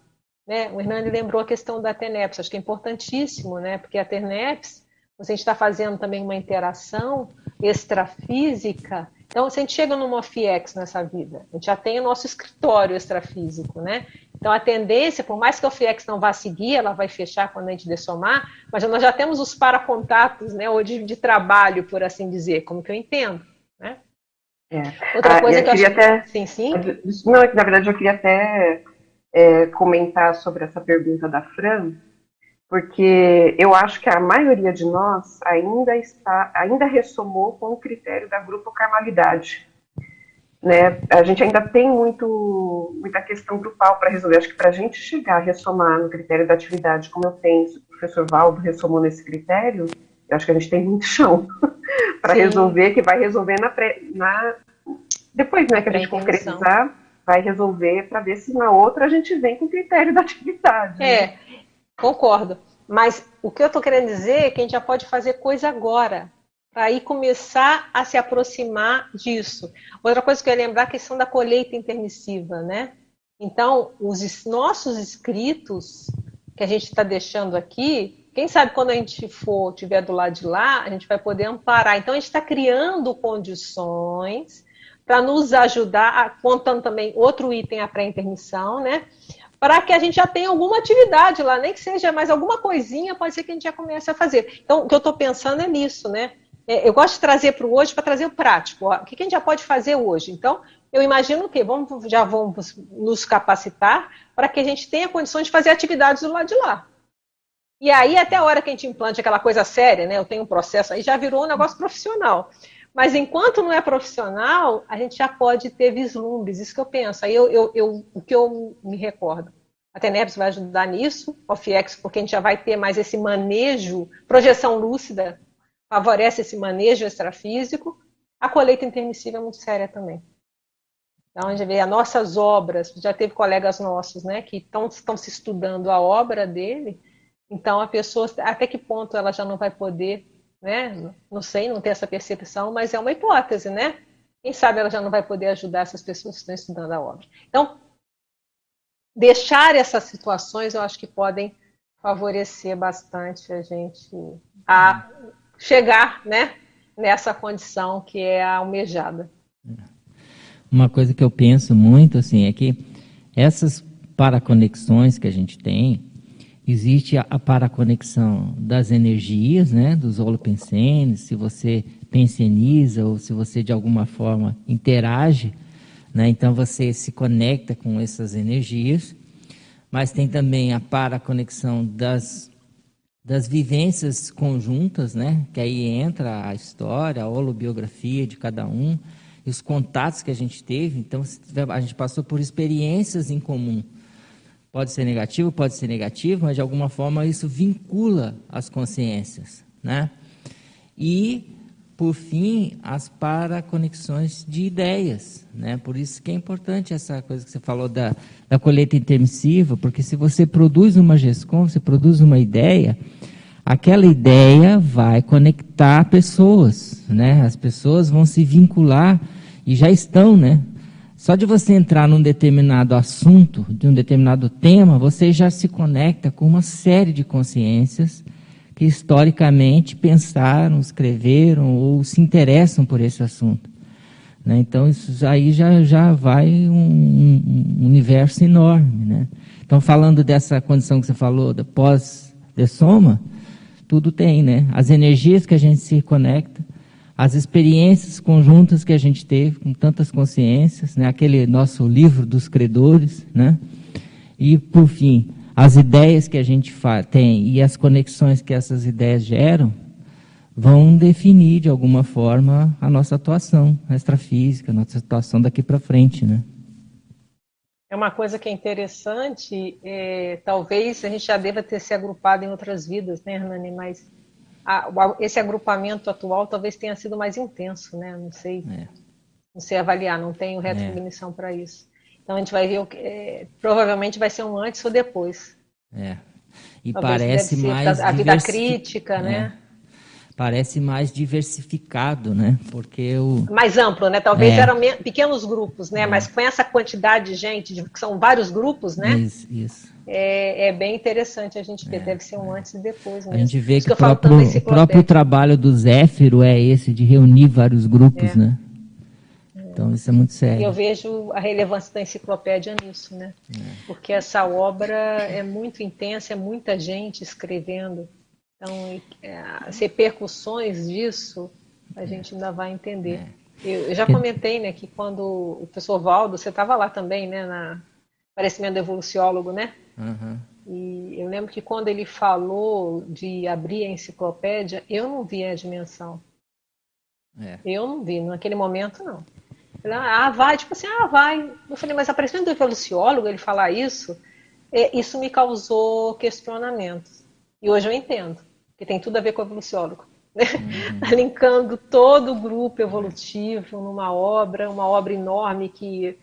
Né? O Hernani lembrou a questão da TENEPS, acho que é importantíssimo, né? porque a TENEPS, a gente está fazendo também uma interação extrafísica então, se a gente chega numa FIEX nessa vida, a gente já tem o nosso escritório extrafísico, né? Então, a tendência, por mais que a FIEX não vá seguir, ela vai fechar quando a gente dessomar, mas nós já temos os paracontatos, né? Ou de, de trabalho, por assim dizer, como que eu entendo? É. Outra ah, coisa que eu queria acho... até... Sim, sim. Não, é na verdade eu queria até é, comentar sobre essa pergunta da Fran, porque eu acho que a maioria de nós ainda está, ainda ressomou com o critério da grupo carmalidade. Né? A gente ainda tem muito, muita questão grupal para resolver. Acho que para a gente chegar a ressomar no critério da atividade, como eu penso, o professor Valdo ressomou nesse critério, eu acho que a gente tem muito chão <laughs> para resolver, que vai resolver na, pré, na depois né, que a gente concretizar, vai resolver para ver se na outra a gente vem com o critério <laughs> da atividade. É. Né? Concordo. Mas o que eu estou querendo dizer é que a gente já pode fazer coisa agora, para aí começar a se aproximar disso. Outra coisa que eu ia lembrar é a questão da colheita intermissiva, né? Então, os nossos escritos que a gente está deixando aqui, quem sabe quando a gente for, tiver do lado de lá, a gente vai poder amparar. Então, a gente está criando condições para nos ajudar, contando também outro item, a pré-intermissão, né? para que a gente já tenha alguma atividade lá, nem que seja mais alguma coisinha, pode ser que a gente já comece a fazer. Então, o que eu estou pensando é nisso, né? É, eu gosto de trazer para o hoje para trazer o prático. O que a gente já pode fazer hoje? Então, eu imagino que vamos, já vamos nos capacitar para que a gente tenha condições de fazer atividades do lado de lá. E aí, até a hora que a gente implante aquela coisa séria, né? Eu tenho um processo aí, já virou um negócio profissional. Mas enquanto não é profissional, a gente já pode ter vislumbres, isso que eu penso. Aí eu, eu, eu o que eu me recordo. A Tenebs vai ajudar nisso, o porque a gente já vai ter mais esse manejo, projeção lúcida favorece esse manejo extrafísico. A colheita intermissiva é muito séria também. Então, a gente vê as nossas obras, já teve colegas nossos, né, que estão se estudando a obra dele, então a pessoa, até que ponto ela já não vai poder, né, não sei, não tem essa percepção, mas é uma hipótese, né? Quem sabe ela já não vai poder ajudar essas pessoas que estão estudando a obra. Então, deixar essas situações, eu acho que podem favorecer bastante a gente a chegar, né, nessa condição que é a almejada. Uma coisa que eu penso muito assim é que essas paraconexões que a gente tem, existe a, a paraconexão das energias, né, dos holopensenes, se você pensioniza ou se você de alguma forma interage, né, então você se conecta com essas energias, mas tem também a paraconexão das das vivências conjuntas, né? Que aí entra a história, a holobiografia de cada um e os contatos que a gente teve. Então, a gente passou por experiências em comum. Pode ser negativo, pode ser negativo, mas de alguma forma isso vincula as consciências, né? E por fim, as paraconexões de ideias, né? Por isso que é importante essa coisa que você falou da, da colheita intermissiva, porque se você produz uma GESCOM, você produz uma ideia, aquela ideia vai conectar pessoas, né? As pessoas vão se vincular e já estão, né? Só de você entrar num determinado assunto, de um determinado tema, você já se conecta com uma série de consciências que historicamente pensaram, escreveram ou se interessam por esse assunto. Né? Então isso aí já, já vai um, um universo enorme. Né? Então falando dessa condição que você falou, da pós-dessoma, tudo tem, né? As energias que a gente se conecta, as experiências conjuntas que a gente teve com tantas consciências, né? Aquele nosso livro dos credores, né? E por fim, as ideias que a gente tem e as conexões que essas ideias geram vão definir de alguma forma a nossa atuação extrafísica, a nossa atuação daqui para frente, né? É uma coisa que é interessante, é, talvez a gente já deva ter se agrupado em outras vidas, né, Hernani? Mas a, esse agrupamento atual talvez tenha sido mais intenso, né? Não sei, é. não sei avaliar, não tenho retrocognição é. para isso. Então a gente vai ver o que é, provavelmente vai ser um antes ou depois. É. E talvez parece mais a vida crítica, né? Parece mais diversificado, né? Porque o mais amplo, né? Talvez é. eram pequenos grupos, né? É. Mas com essa quantidade de gente, de, que são vários grupos, né? Isso. isso. É, é, bem interessante a gente ver. É, Deve ser um é. antes e depois. Mesmo. A gente vê que, que o, próprio, o próprio trabalho do Zéfiro é esse de reunir vários grupos, é. né? Então isso é muito sério. E eu vejo a relevância da enciclopédia nisso, né? Porque essa obra é muito intensa, é muita gente escrevendo. Então, é, as repercussões disso, a gente ainda vai entender. É. Eu, eu já comentei, né, que quando o professor Valdo, você estava lá também, né, na aparecimento do evoluciólogo, né? Uhum. E eu lembro que quando ele falou de abrir a enciclopédia, eu não vi a dimensão. É. Eu não vi, naquele momento não. ah, vai, tipo assim, ah, vai. Eu falei, mas aparecimento do evoluciólogo, ele falar isso, é, isso me causou questionamentos. E hoje eu entendo que tem tudo a ver com o evoluciólogo. Né? Uhum. <laughs> Tá linkando todo o grupo evolutivo numa obra, uma obra enorme que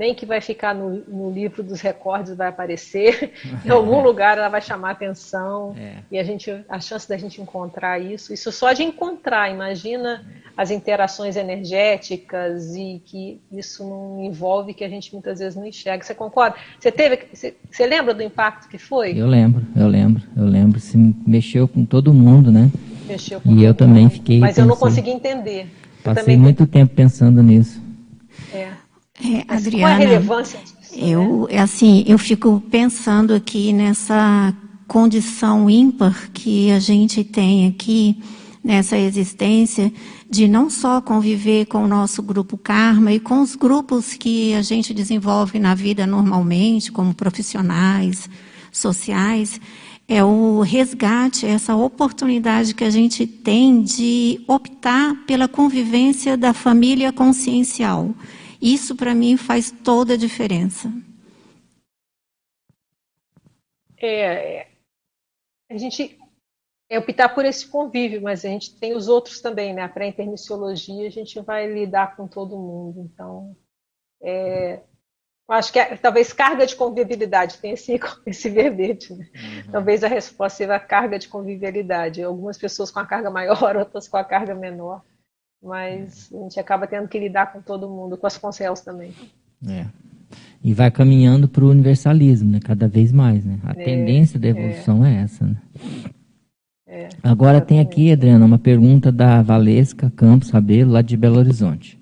nem que vai ficar no, no livro dos recordes vai aparecer, <laughs> em algum lugar ela vai chamar atenção é. e a gente a chance da gente encontrar isso, isso só de encontrar, imagina as interações energéticas e que isso não envolve que a gente muitas vezes não enxerga. Você concorda? Você teve, você, você lembra do impacto que foi? Eu lembro, eu lembro, eu lembro, se mexeu com todo mundo, né? Mexeu com e eu também mundo. fiquei. Mas pensando, eu não consegui entender. Passei muito tempo pensando nisso. É. É, Adriana, qual a relevância disso? Eu, né? assim, eu fico pensando aqui nessa condição ímpar que a gente tem aqui nessa existência de não só conviver com o nosso grupo karma e com os grupos que a gente desenvolve na vida normalmente, como profissionais, sociais, é o resgate, é essa oportunidade que a gente tem de optar pela convivência da família consciencial. Isso, para mim, faz toda a diferença. É, a gente é optar por esse convívio, mas a gente tem os outros também, né? Para a intermissiologia, a gente vai lidar com todo mundo. Então, é, acho que é, talvez carga de convivialidade tem esse, <laughs> esse verbete. Né? Uhum. Talvez a resposta seja a carga de convivialidade. Algumas pessoas com a carga maior, <laughs> outras com a carga menor. Mas a gente acaba tendo que lidar com todo mundo, com as concels também. É. E vai caminhando para o universalismo, né? Cada vez mais, né? A é, tendência da evolução é, é essa, né? É, Agora tem aqui, Adriana, uma pergunta da Valesca Campos Rabelo, lá de Belo Horizonte.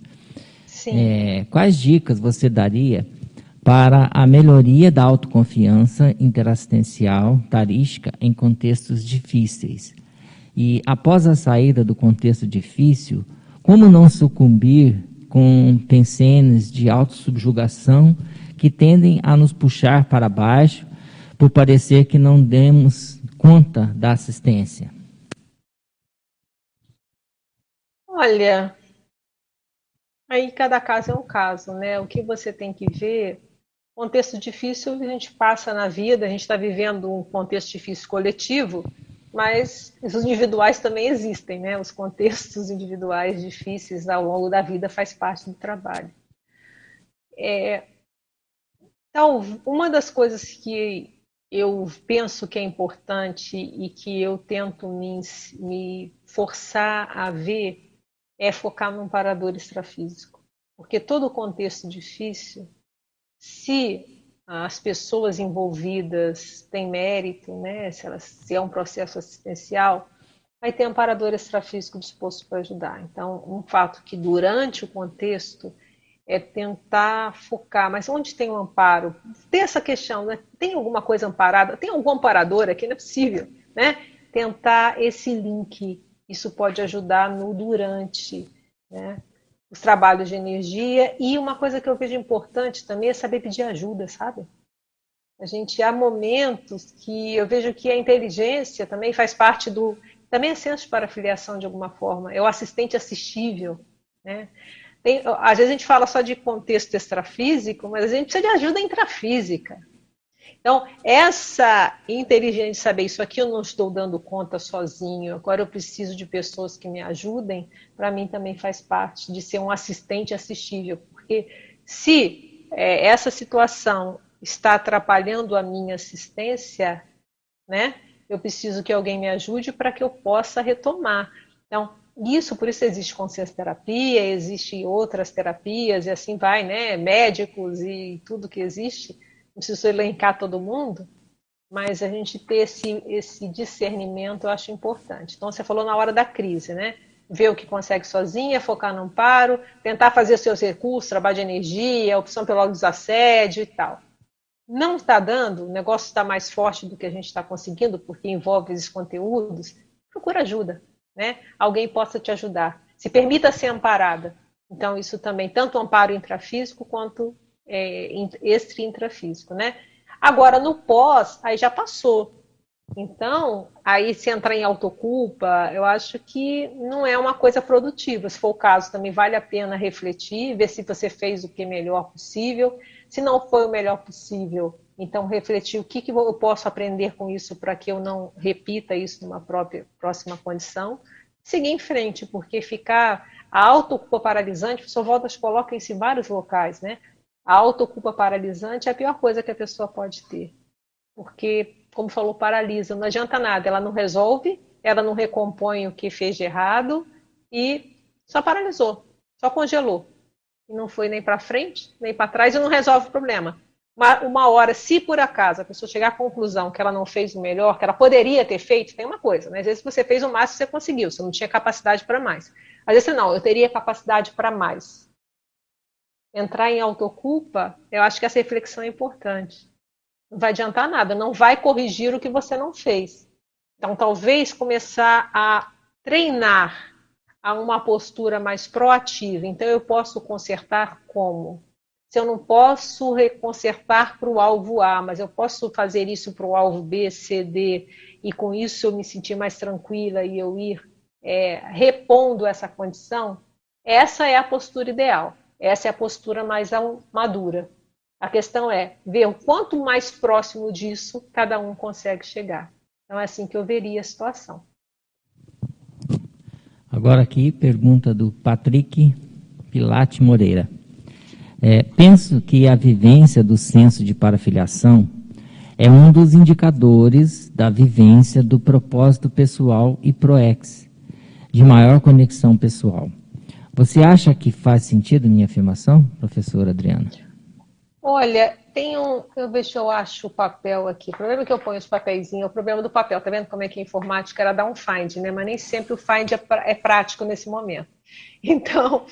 Sim. É, quais dicas você daria para a melhoria da autoconfiança interassistencial tarística em contextos difíceis? E após a saída do contexto difícil, como não sucumbir com pensenes de autossubjugação que tendem a nos puxar para baixo por parecer que não demos conta da assistência? Olha, aí cada caso é um caso, né? O que você tem que ver, contexto difícil a gente passa na vida, a gente está vivendo um contexto difícil coletivo, mas os individuais também existem, né? Os contextos individuais difíceis ao longo da vida faz parte do trabalho. É, então, uma das coisas que eu penso que é importante e que eu tento me, me forçar a ver é focar no parador extrafísico. Porque todo contexto difícil, se as pessoas envolvidas têm mérito, né, se, elas, se é um processo assistencial, vai ter um parador extrafísico disposto para ajudar. Então, um fato que durante o contexto é tentar focar, mas onde tem um amparo? Tem essa questão, né? Tem alguma coisa amparada? Tem algum amparador aqui? Não é possível, né? Tentar esse link, isso pode ajudar no durante, né? Os trabalhos de energia e uma coisa que eu vejo importante também é saber pedir ajuda, sabe? A gente há momentos que eu vejo que a inteligência também faz parte do também é senso para filiação de alguma forma, é o assistente assistível, né? Tem, às vezes a gente fala só de contexto extrafísico, mas a gente precisa de ajuda intrafísica. Então, essa inteligência de saber isso aqui eu não estou dando conta sozinho, agora eu preciso de pessoas que me ajudem, para mim também faz parte de ser um assistente assistível, porque se é, essa situação está atrapalhando a minha assistência, né, eu preciso que alguém me ajude para que eu possa retomar. Então, isso, por isso existe consciência terapia, existe outras terapias e assim vai, né? Médicos e tudo que existe. Preciso elencar todo mundo, mas a gente ter esse, esse discernimento eu acho importante. Então, você falou na hora da crise, né? Ver o que consegue sozinha, focar no amparo, tentar fazer seus recursos, trabalho de energia, opção pelo desassédio e tal. Não está dando, o negócio está mais forte do que a gente está conseguindo, porque envolve esses conteúdos, procura ajuda né, alguém possa te ajudar. Se permita ser amparada. Então, isso também, tanto amparo intrafísico quanto é, extra-intrafísico, né? Agora, no pós, aí já passou. Então, aí se entrar em autoculpa, eu acho que não é uma coisa produtiva. Se for o caso, também vale a pena refletir, ver se você fez o que é melhor possível. Se não foi o melhor possível, então refletir o que, que eu posso aprender com isso para que eu não repita isso numa própria próxima condição. Seguir em frente, porque ficar a autoculpa paralisante, a pessoa volta coloca isso em vários locais, né? A autoculpa paralisante é a pior coisa que a pessoa pode ter. Porque, como falou, paralisa, não adianta nada, ela não resolve, ela não recompõe o que fez de errado e só paralisou, só congelou. E não foi nem para frente, nem para trás e não resolve o problema uma, uma hora, se por acaso a pessoa chegar à conclusão que ela não fez o melhor, que ela poderia ter feito, tem uma coisa, né? Às vezes você fez o máximo você conseguiu, você não tinha capacidade para mais. Às vezes não, eu teria capacidade para mais. Entrar em autoculpa, eu acho que essa reflexão é importante. Não vai adiantar nada, não vai corrigir o que você não fez. Então, talvez começar a treinar a uma postura mais proativa. Então, eu posso consertar como? se eu não posso reconsertar para o alvo A, mas eu posso fazer isso para o alvo B, C, D, e com isso eu me sentir mais tranquila e eu ir é, repondo essa condição, essa é a postura ideal. Essa é a postura mais madura. A questão é ver o quanto mais próximo disso cada um consegue chegar. Então é assim que eu veria a situação. Agora aqui, pergunta do Patrick Pilate Moreira. É, penso que a vivência do senso de parafiliação é um dos indicadores da vivência do propósito pessoal e proex, de maior conexão pessoal. Você acha que faz sentido minha afirmação, professora Adriana? Olha, tem um. Eu vejo eu acho o papel aqui. O problema é que eu ponho os papéis é o problema do papel. Tá vendo como é que a informática era dar um find, né? Mas nem sempre o find é, é prático nesse momento. <laughs> Então,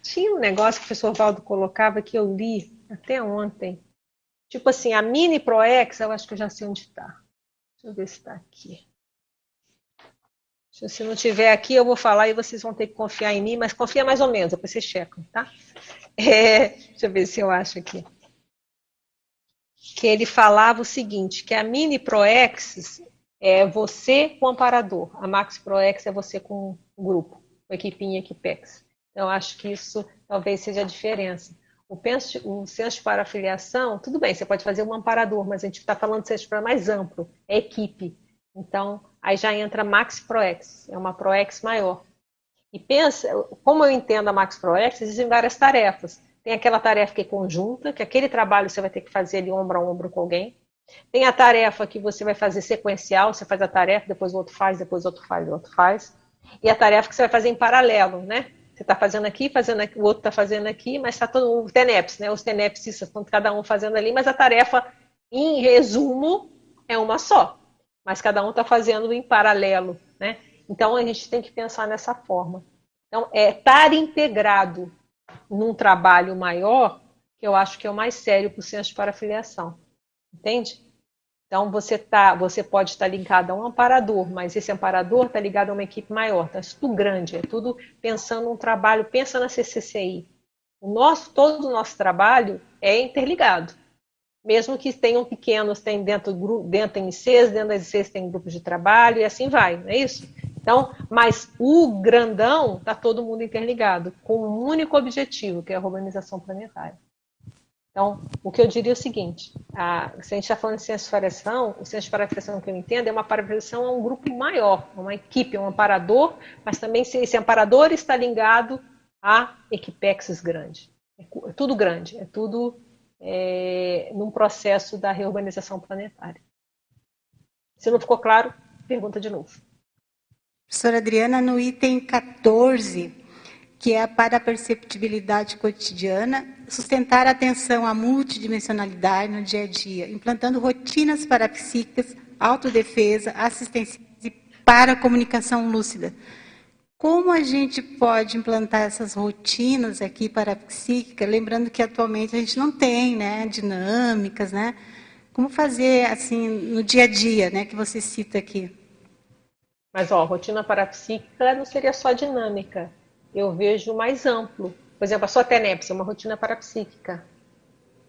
tinha um negócio que o professor Valdo colocava que eu li até ontem. Tipo assim, a mini ProEx, eu acho que eu já sei onde está. Deixa eu ver se está aqui. Se não tiver aqui, eu vou falar e vocês vão ter que confiar em mim, mas confia mais ou menos, depois vocês checam, tá? <laughs> É, deixa eu ver se eu acho aqui. Que ele falava o seguinte, que a mini ProEx é você com amparador, a Max ProEx é você com o grupo, com a equipinha Equipex. Então, acho que isso talvez seja a diferença. O, penso, o senso de parafiliação, tudo bem, você pode fazer um amparador, mas a gente está falando de senso para mais amplo, é equipe. Então, aí já entra Max ProEx, é uma ProEx maior. E pensa, como eu entendo a Max ProEx, existem várias tarefas. Tem aquela tarefa que é conjunta, que aquele trabalho você vai ter que fazer ali ombro a ombro com alguém. Tem a tarefa que você vai fazer sequencial, você faz a tarefa, depois o outro faz, depois o outro faz, o outro faz. E a tarefa que você vai fazer em paralelo, né? Você está fazendo aqui, fazendo aqui, o outro está fazendo aqui, mas está todo o TENEPS, né? Os TENEPS estão cada um fazendo ali, mas a tarefa, em resumo, é uma só. Mas cada um está fazendo em paralelo, né? Então a gente tem que pensar nessa forma. Então, é estar integrado num trabalho maior, que eu acho que é o mais sério para o senso de parafiliação. Entende? Então você tá, você pode estar ligado a um amparador, mas esse amparador está ligado a uma equipe maior. Então, é tudo grande, é tudo pensando um trabalho, pensa na CCCI. O nosso, todo o nosso trabalho é interligado. Mesmo que tenham pequenos, tem dentro dentro ICs, dentro das ICs tem grupos de trabalho e assim vai, não é isso? Então, mas o grandão está todo mundo interligado, com um único objetivo, que é a urbanização planetária. Então, o que eu diria é o seguinte: a, se a gente está falando de ciência de variação, o ciência de parafiliação que eu entendo é uma parafiliação a um grupo maior, uma equipe, um amparador, mas também se esse amparador está ligado a equipexes grande. É, é tudo grande, é tudo é, num processo da reorganização planetária. Se não ficou claro, pergunta de novo. Professora Adriana, no item 14, que é para a perceptibilidade cotidiana, sustentar a atenção à multidimensionalidade no dia a dia, implantando rotinas parapsíquicas, autodefesa, assistência e para comunicação lúcida. Como a gente pode implantar essas rotinas aqui para a psíquica, lembrando que atualmente a gente não tem, né, dinâmicas, né? Como fazer assim no dia a dia, né, que você cita aqui? Mas ó, rotina parapsíquica não seria só dinâmica eu vejo mais amplo. Por exemplo, a sua TENEPS é uma rotina parapsíquica.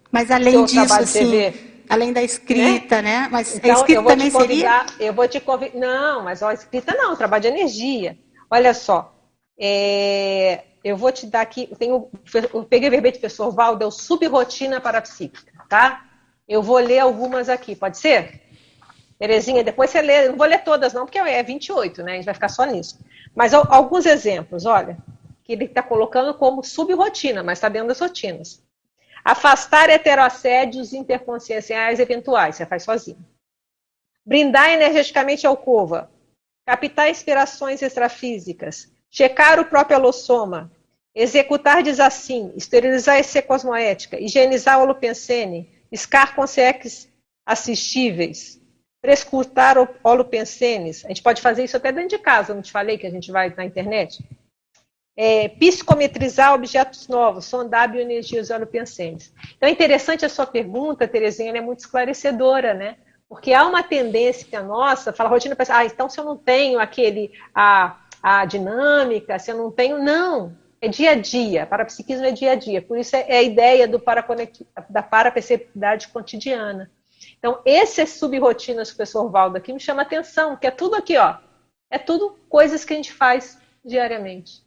Mas além disso, assim, além da escrita, né? né? Mas então, a escrita também seria... Eu vou te convidar... Não, mas a escrita não, trabalho de energia. Olha só, é... eu vou te dar aqui, eu, peguei o verbete do professor o subrotina parapsíquica, tá? Eu vou ler algumas aqui, pode ser? Terezinha, depois você lê, não vou ler todas não, porque é 28, né? A gente vai ficar só nisso. Mas alguns exemplos, olha que ele está colocando como subrotina, mas está dentro das rotinas. Afastar heteroassédios interconscienciais eventuais, você faz sozinho. Brindar energeticamente a alcova. Captar inspirações extrafísicas. Checar o próprio alossoma. Executar desassim. Esterilizar EC cosmoética. Higienizar o holopensene. Escar consex assistíveis. Prescrutar holopensenes. A gente pode fazer isso até dentro de casa, não te falei que a gente vai na internet? é, psicometrizar objetos novos, sondar bioenergias holopensantes. Então é interessante a sua pergunta, Terezinha, ela é muito esclarecedora, né? Porque há uma tendência nossa, fala rotina, pensa, ah, então se eu não tenho aquele, a, a dinâmica, se eu não tenho, não. é dia a dia, parapsiquismo é dia a dia, por isso é, é a ideia do da paraperceptividade cotidiana. Então, essas subrotinas que o professor Valdo aqui me chama atenção, que é tudo aqui, ó, é tudo coisas que a gente faz diariamente.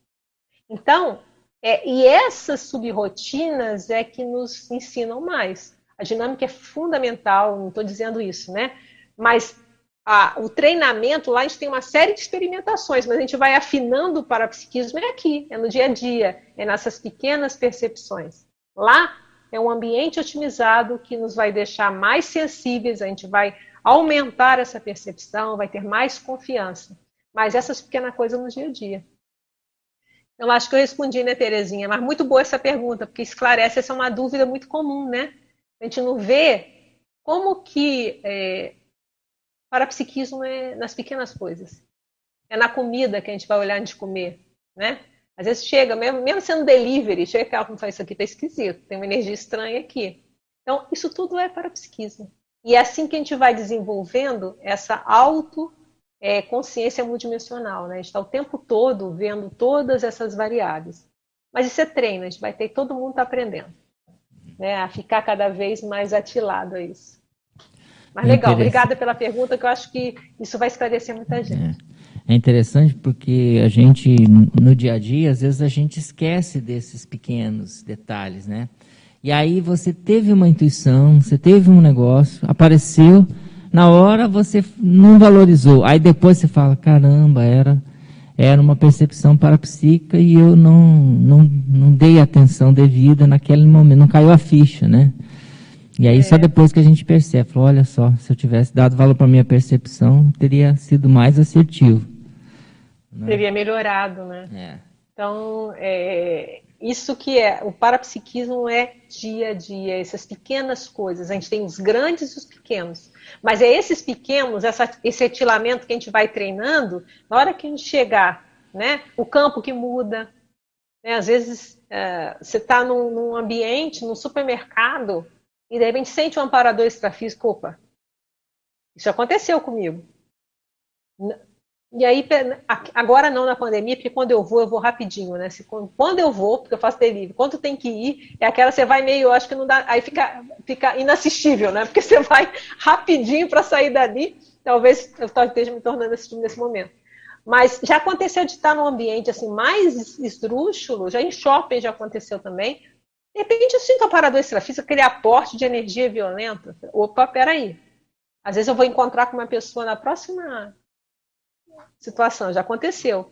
Então, é, e essas subrotinas é que nos ensinam mais. A dinâmica é fundamental, não estou dizendo isso, né? Mas a, o treinamento, lá a gente tem uma série de experimentações, mas a gente vai afinando o parapsiquismo é aqui, é no dia a dia, é nessas pequenas percepções. Lá é um ambiente otimizado que nos vai deixar mais sensíveis, a gente vai aumentar essa percepção, vai ter mais confiança. Mas essas pequenas coisas no dia a dia. Eu acho que eu respondi, né, Terezinha? Mas muito boa essa pergunta, porque esclarece essa é uma dúvida muito comum, né? A gente não vê como que é, parapsiquismo é nas pequenas coisas. É na comida que a gente vai olhar antes de comer, né? Às vezes chega, mesmo, mesmo sendo delivery, chega aquela que faz isso aqui, tá esquisito, tem uma energia estranha aqui. Então, isso tudo é parapsiquismo. E é assim que a gente vai desenvolvendo essa auto é, consciência multidimensional, né? A gente está o tempo todo vendo todas essas variáveis. Mas isso é treino, a gente vai ter, todo mundo está aprendendo né, a ficar cada vez mais atilado a isso. Mas legal, obrigada pela pergunta, que eu acho que isso vai esclarecer muita gente. É. é interessante porque a gente, no dia a dia, às vezes a gente esquece desses pequenos detalhes, né? E aí você teve uma intuição, você teve um negócio, apareceu, na hora você não valorizou. Aí depois você fala, caramba, era era uma percepção parapsíquica e eu não, não, não dei atenção devida naquele momento, não caiu a ficha, né? E aí é. só depois que a gente percebe, falou, olha só, se eu tivesse dado valor para minha percepção, teria sido mais assertivo. Né? Teria melhorado, né? É. Então, é, isso que é, o parapsiquismo é dia a dia, essas pequenas coisas. A gente tem os grandes e os pequenos. Mas é esses pequenos, essa, esse etilamento que a gente vai treinando, na hora que a gente chegar, né, o campo que muda. Né, às vezes é, você está num, num, ambiente, num supermercado, e de repente sente um amparador extrafísico. Opa, isso aconteceu comigo. E aí, agora não na pandemia, porque quando eu vou, eu vou rapidinho, né? Quando eu vou, porque eu faço delivery, quando tem que ir, é aquela você vai meio, eu acho que não dá, aí fica, fica inassistível, né? Porque <laughs> você vai rapidinho para sair dali. Talvez eu esteja me tornando assistindo nesse momento. Mas já aconteceu de estar num ambiente assim mais esdrúxulo, já em shopping já aconteceu também. De repente eu sinto a parador extrafísico, aquele aporte de energia violenta. Opa, peraí. Às vezes eu vou encontrar com uma pessoa na próxima situação, já aconteceu.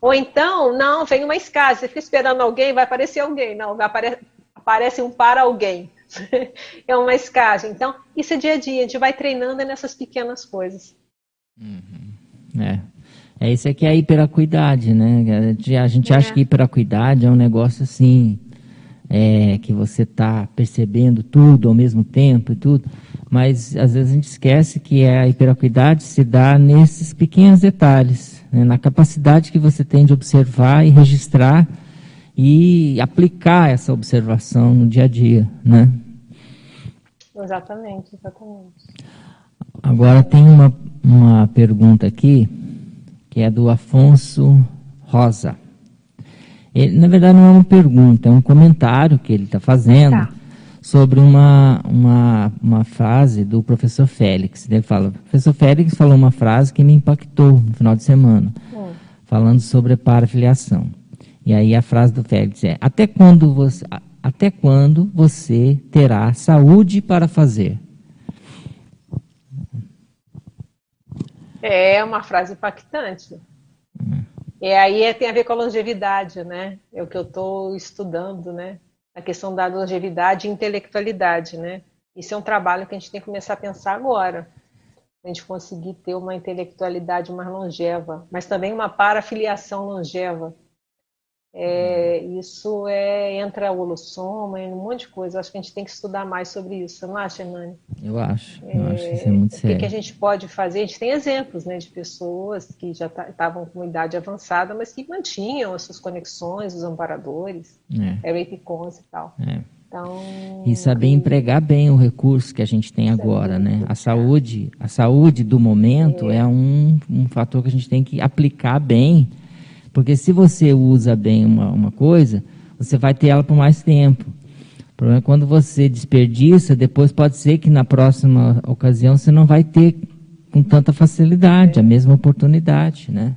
Ou então, não, vem uma escada, você fica esperando alguém, vai aparecer alguém. Não, apare, aparece um para alguém. <laughs> é uma escada. Então, isso é dia a dia, a gente vai treinando nessas pequenas coisas. Uhum. É. É isso aqui é a hiperacuidade, né? A gente é. acha que hiperacuidade é um negócio assim, é, que você está percebendo tudo ao mesmo tempo e tudo, mas às vezes a gente esquece que a hiperacuidade se dá nesses pequenos detalhes, né, na capacidade que você tem de observar e registrar e aplicar essa observação no dia a dia, né? Exatamente, exatamente. Agora tem uma, uma pergunta aqui, que é do Afonso Rosa. Ele, na verdade, não é uma pergunta, é um comentário que ele está fazendo tá. Sobre uma, uma, uma frase do professor Félix. Ele fala: o professor Félix falou uma frase que me impactou no final de semana, hum. falando sobre parafiliação. E aí a frase do Félix é: até quando você, até quando você terá saúde para fazer? É uma frase impactante. Hum. E aí é, tem a ver com a longevidade, né? É o que eu estou estudando, né? A questão da longevidade e intelectualidade, né? Isso é um trabalho que a gente tem que começar a pensar agora. A gente conseguir ter uma intelectualidade mais longeva, mas também uma parafiliação longeva. É, isso é, entra o holossoma e um monte de coisa. Acho que a gente tem que estudar mais sobre isso. Você não acha, Hernani? Eu acho. Eu é, acho que isso é muito sério. O que, a gente pode fazer? A gente tem exemplos né, de pessoas que já estavam com idade avançada, mas que mantinham as suas conexões, os amparadores, é. epicons e tal. É. Então, e saber empregar bem o recurso que a gente tem agora, né? A saúde, a saúde do momento é, é um, um fator que a gente tem que aplicar bem Porque se você usa bem uma, uma coisa, você vai ter ela por mais tempo. O problema é quando você desperdiça, depois pode ser que na próxima ocasião você não vai ter com tanta facilidade a mesma oportunidade, né?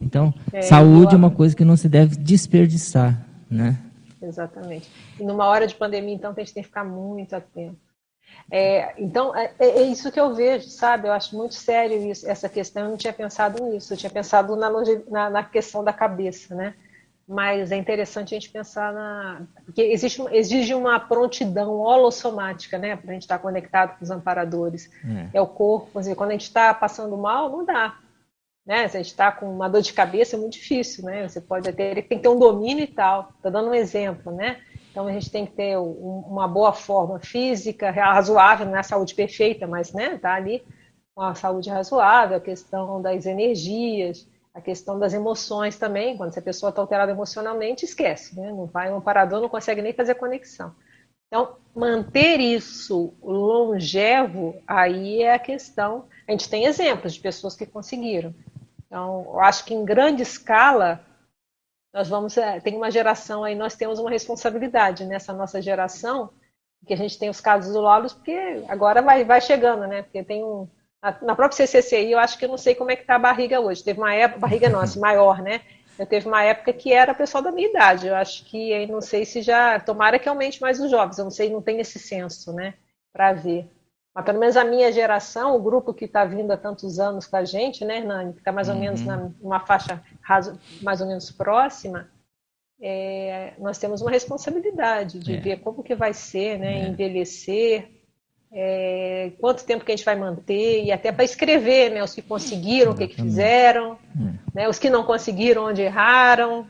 Então, é, saúde é uma coisa que não se deve desperdiçar, né? Exatamente. E numa hora de pandemia, então, a gente tem que ficar muito atento. É, então, é, é, é, isso que eu vejo, sabe? Eu acho muito sério isso, essa questão. Eu não tinha pensado nisso, eu tinha pensado na, na, na questão da cabeça, né? Mas é interessante a gente pensar na. Porque existe, exige uma prontidão holossomática, né? Para a gente estar conectado com os amparadores. É, é o corpo. Dizer, quando a gente está passando mal, não dá. Né? Se a gente está com uma dor de cabeça, é muito difícil, né? Você pode ter, tem que ter um domínio e tal. Estou dando um exemplo, né? Então a gente tem que ter uma boa forma física, razoável, não é a saúde perfeita, mas né, tá ali com a saúde razoável, a questão das energias, a questão das emoções também. Quando a pessoa está alterada emocionalmente, esquece, né? Não vai um parador, não consegue nem fazer conexão. Então, manter isso longevo, aí é a questão. A gente tem exemplos de pessoas que conseguiram. Então, eu acho que em grande escala, nós vamos é, tem uma geração aí nós temos uma responsabilidade nessa nossa geração que a gente tem os casos isolados porque agora vai vai chegando né? Porque tem um na própria CCCI eu acho que eu não sei como é que está a barriga hoje. Teve uma época barriga nossa maior né? Eu teve uma época que era pessoal da minha idade. Eu acho que aí não sei se já tomara que aumente mais os jovens. Eu não sei não tem esse senso né para ver mas pelo menos a minha geração, o grupo que está vindo há tantos anos com a gente, né, Hernani, que está mais ou uhum. menos numa faixa mais ou menos próxima, é, nós temos uma responsabilidade de é. ver como que vai ser, né, é. envelhecer, é, quanto tempo que a gente vai manter, e até para escrever, né, os que conseguiram, o que, que fizeram, é. né, os que não conseguiram, onde erraram,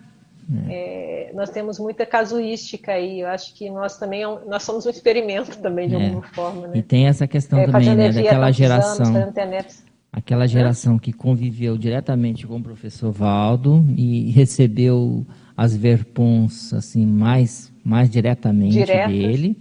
é. é, nós temos muita casuística aí. Eu acho que nós também é nós somos um experimento também de é. alguma forma, né? E tem essa questão é, também, né, daquela geração, anos, aquela geração que conviveu diretamente com o professor Valdo e recebeu as verpons assim mais mais diretamente Diretas. dele.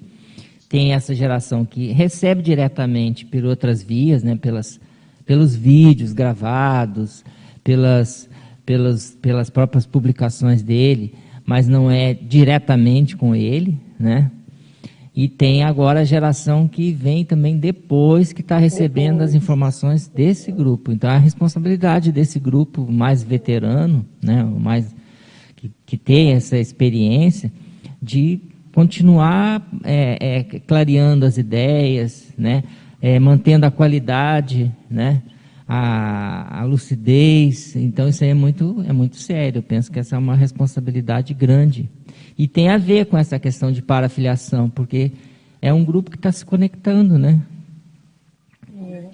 Tem essa geração que recebe diretamente por outras vias, né, pelas pelos vídeos gravados, pelas pelas, pelas próprias publicações dele, mas não é diretamente com ele, né? E tem agora a geração que vem também depois que está recebendo as informações desse grupo. Então a responsabilidade desse grupo mais veterano, né, mais que, que tem essa experiência de continuar é, é, clareando as ideias, né, é, mantendo a qualidade, né, a, a, lucidez. Então isso aí é muito, é muito sério. Eu penso que essa é uma responsabilidade grande. E tem a ver com essa questão de parafiliação, porque é um grupo que está se conectando, né? É.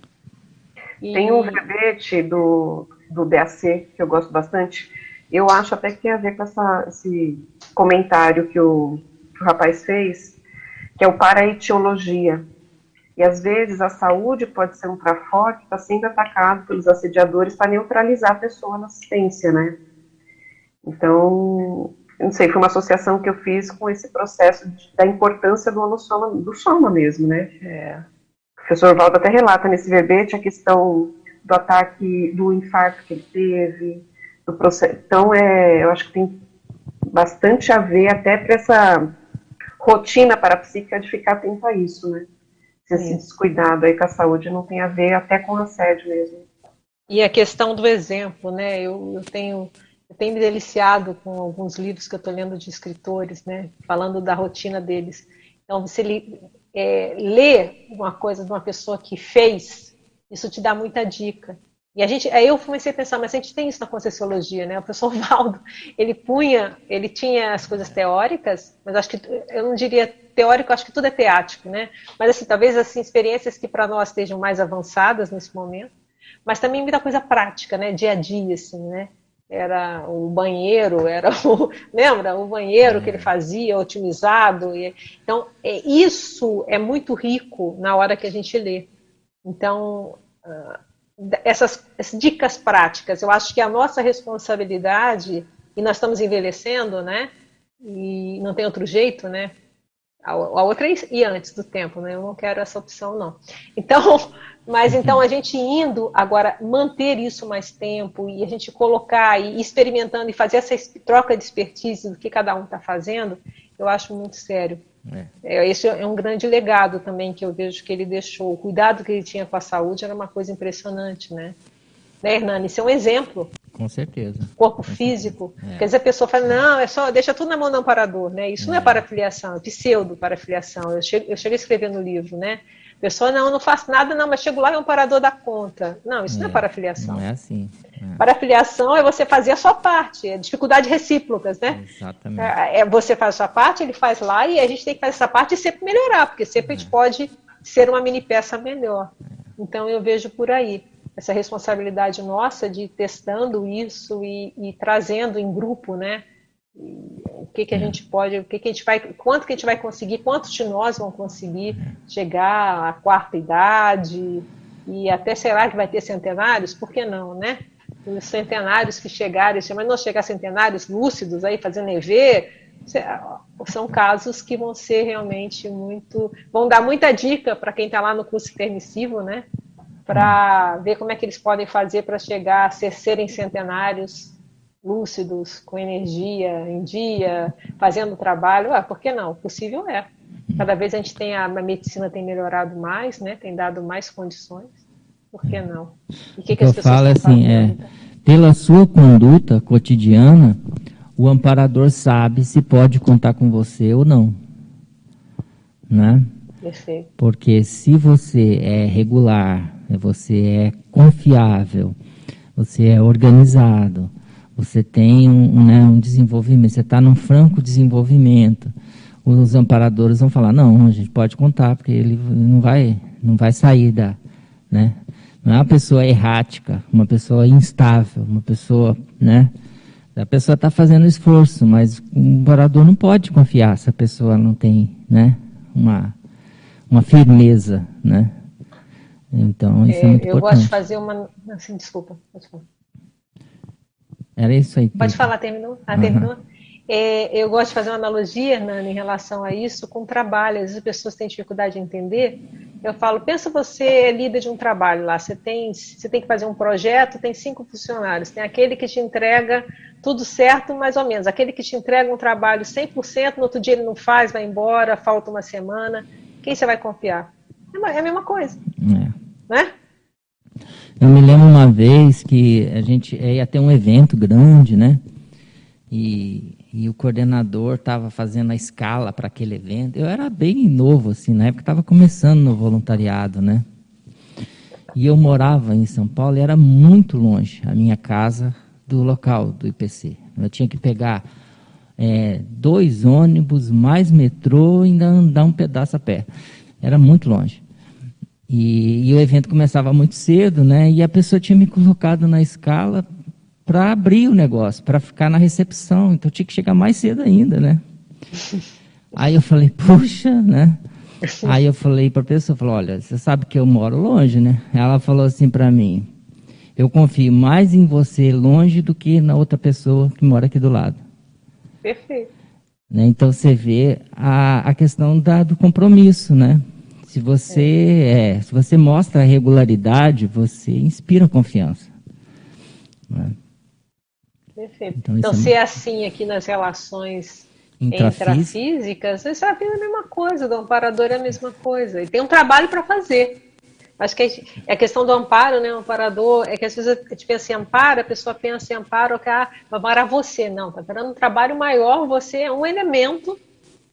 Tem um verbete do, do DAC que eu gosto bastante. Eu acho até que tem a ver com essa, esse comentário que o, que o rapaz fez, que é o paraetiologia e às vezes a saúde pode ser um trafó que está sendo atacado pelos assediadores para neutralizar a pessoa na assistência, né? Então, não sei, foi uma associação que eu fiz com esse processo de, da importância do holossoma, do soma mesmo, né? É. O professor Valdo até relata nesse verbete a questão do ataque, do infarto que ele teve, do processo. Então, é, eu acho que tem bastante a ver até para essa rotina parapsíquica de ficar atento a isso, né? Esse descuidado aí com a saúde não tem a ver até com assédio mesmo. E a questão do exemplo, né? Eu, eu tenho eu tenho me deliciado com alguns livros que eu estou lendo de escritores, né? Falando da rotina deles. Então, você li, é, lê uma coisa de uma pessoa que fez, isso te dá muita dica. E a gente, aí eu comecei a pensar, mas a gente tem isso na Conscienciologia, né? O professor <laughs> Valdo, ele punha, ele tinha as coisas teóricas, mas acho que eu não diria teórico, acho que tudo é teático, né? Mas assim, talvez assim experiências que para nós estejam mais avançadas nesse momento, mas também muita coisa prática, né? Dia a dia, assim, né? Era o banheiro, era <laughs> o lembra o banheiro que ele fazia otimizado. E, então é, isso é muito rico na hora que a gente lê. Então uh, essas, essas dicas práticas. Eu acho que a nossa responsabilidade, e nós estamos envelhecendo, né? E não tem outro jeito, né? A, a outra é ir antes do tempo, né? Eu não quero essa opção, não. Então, <laughs> mas então a gente indo agora manter isso mais tempo e a gente colocar e experimentando e fazer essa troca de expertise do que cada um está fazendo, eu acho muito sério. É. é. Esse é um grande legado também que eu vejo que ele deixou. O cuidado que ele tinha com a saúde era uma coisa impressionante, né? Né, Hernani? Isso é um exemplo. Com certeza. Corpo Com físico. Certeza. É. Quer dizer, a pessoa fala, não, é só, deixa tudo na mão do amparador, né? Isso é. não é parafiliação, é pseudo parafiliação. Eu chego, eu chego a escrever no livro, né? Pessoa, não, não faço nada, não, mas chego lá e é um parador da conta. Não, isso é, não é parafiliação. Não é assim. É. Parafiliação é você fazer a sua parte, é dificuldade recíprocas, né? Exatamente. É, é, você faz a sua parte, ele faz lá, e a gente tem que fazer essa parte e sempre melhorar, porque sempre a gente é. pode ser uma mini peça melhor. É. Então eu vejo por aí essa responsabilidade nossa de ir testando isso e, e trazendo em grupo, né? O que, que a gente pode, o que, que a gente vai, quanto que a gente vai conseguir, quantos de nós vão conseguir chegar à quarta idade e até será que vai ter centenários? Por que não, né? Os centenários que chegarem, mas não chegar centenários lúcidos aí fazendo EV, são casos que vão ser realmente muito, vão dar muita dica para quem está lá no curso permissivo, né? Para ver como é que eles podem fazer para chegar a ser, serem centenários lúcidos, com energia em dia, fazendo trabalho, ah, por que não? Possível é. Cada vez a gente tem a, a medicina tem melhorado mais, né? Tem dado mais condições. Por que não? E que, que as eu falo assim, é, pela sua conduta cotidiana, o amparador sabe se pode contar com você ou não, né? Perfeito. Porque se você é regular, você é confiável, você é organizado, você tem um, né, um desenvolvimento, você está num franco desenvolvimento. Os amparadores vão falar, não, a gente pode contar, porque ele não vai, não vai sair da. Né? Não é uma pessoa errática, uma pessoa instável, uma pessoa. Né? A pessoa está fazendo esforço, mas o amparador não pode confiar se a pessoa não tem né, uma, uma firmeza. Né? Então, isso é, é muito eu importante. Eu gosto de fazer uma. Assim, desculpa, pode falar. Era isso aí. Pode falar, terminou? Ah, terminou? Uhum. É, eu gosto de fazer uma analogia, Nani, em relação a isso, com trabalho. Às vezes as pessoas têm dificuldade de entender. Eu falo, pensa você é líder de um trabalho lá, você tem, você tem que fazer um projeto, tem cinco funcionários. Tem aquele que te entrega tudo certo, mais ou menos. Aquele que te entrega um trabalho 100%, no outro dia ele não faz, vai embora, falta uma semana. Quem você vai confiar? É a mesma coisa. É. Né? Eu me lembro uma vez que a gente ia ter um evento grande, né? E, e o coordenador estava fazendo a escala para aquele evento. Eu era bem novo, assim, na época estava começando no voluntariado, né? E eu morava em São Paulo e era muito longe a minha casa do local do IPC. Eu tinha que pegar é, dois ônibus, mais metrô e ainda andar um pedaço a pé. Era muito longe. E, e, o evento começava muito cedo, né? E a pessoa tinha me colocado na escala para abrir o negócio, para ficar na recepção. Então eu tinha que chegar mais cedo ainda, né? <laughs> Aí eu falei, puxa, né? Aí eu falei para a pessoa, falou, olha, você sabe que eu moro longe, né? Ela falou assim para mim, eu confio mais em você longe do que na outra pessoa que mora aqui do lado. Perfeito. Né? Então você vê a, a questão da, do compromisso, né? Se você, é. É, se você mostra a regularidade, você inspira confiança. Né? Perfeito. Então, então é se é assim aqui nas relações intrafísicas, isso é a mesma coisa, do amparador é a mesma coisa. E tem um trabalho para fazer. Acho que é a questão do amparo, né? O amparador, é que às vezes a gente pensa em amparo, a pessoa pensa em amparo, que ah, vai amparar você. Não, está esperando um trabalho maior, você é um elemento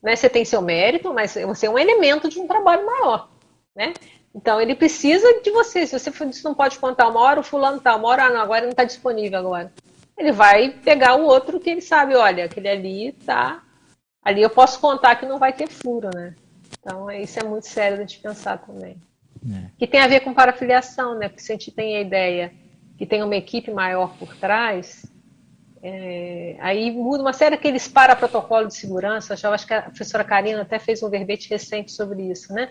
né? Você tem seu mérito, mas você é um elemento de um trabalho maior, né? Então ele precisa de você. Se você não pode contar uma hora, o fulano tá, uma hora, ah, não, agora não está disponível agora. Ele vai pegar o outro que ele sabe, olha, aquele ali tá. Ali eu posso contar que não vai ter furo, né? Então isso é muito sério de pensar também. É. Que tem a ver com parafiliação, né? Porque se a gente tem a ideia que tem uma equipe maior por trás, é, aí muda uma série daqueles para-protocolos de segurança. Eu acho que a professora Karina até fez um verbete recente sobre isso, né?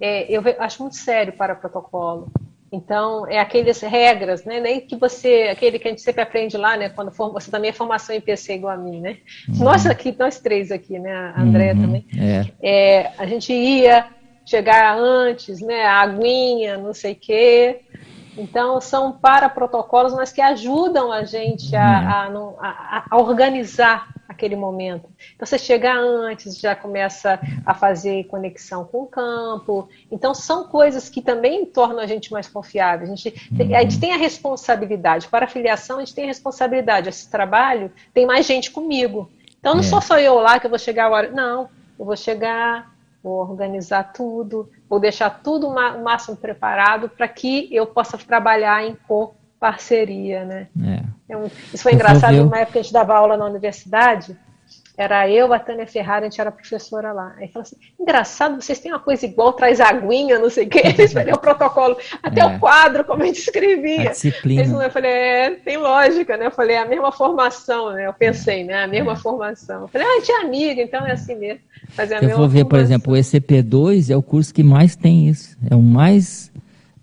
É, eu acho muito sério para-protocolo. Então, é aquelas regras, né? Nem que você, aquele que a gente sempre aprende lá, né? Quando for, você também é formação em PC igual a mim, né? Uhum. Nós aqui, nós três aqui, né? A Andréia uhum. também. É. É, a gente ia chegar antes, né? A aguinha, não sei o quê. Então, são para protocolos, mas que ajudam a gente a, uhum. a, a, organizar aquele momento. Então você chega antes, já começa a fazer conexão com o campo. Então são coisas que também tornam a gente mais confiável. A gente, tem, a gente tem a responsabilidade. Para a filiação, a gente tem a responsabilidade. Esse trabalho tem mais gente comigo. Então não é. sou só eu lá que eu vou chegar a hora. Não, eu vou chegar, vou organizar tudo, vou deixar tudo o máximo preparado para que eu possa trabalhar em co parceria, né? É. Um, isso foi engraçado, numa época que a gente dava aula na universidade, era eu, a Tânia Ferrari, a gente era professora lá. Aí falou assim: engraçado, vocês têm uma coisa igual, traz aguinha, não sei o quê. <laughs> Eles o protocolo, até é. o quadro, como a gente escrevia. A disciplina. eu falei: é, tem lógica, né? Eu falei: é a mesma formação, né? Eu pensei, né? A mesma é. formação. Eu falei: ah, a gente é amiga, então é assim mesmo. Fazer a eu vou ver, formação. por exemplo, o ECP2 é o curso que mais tem isso. É o mais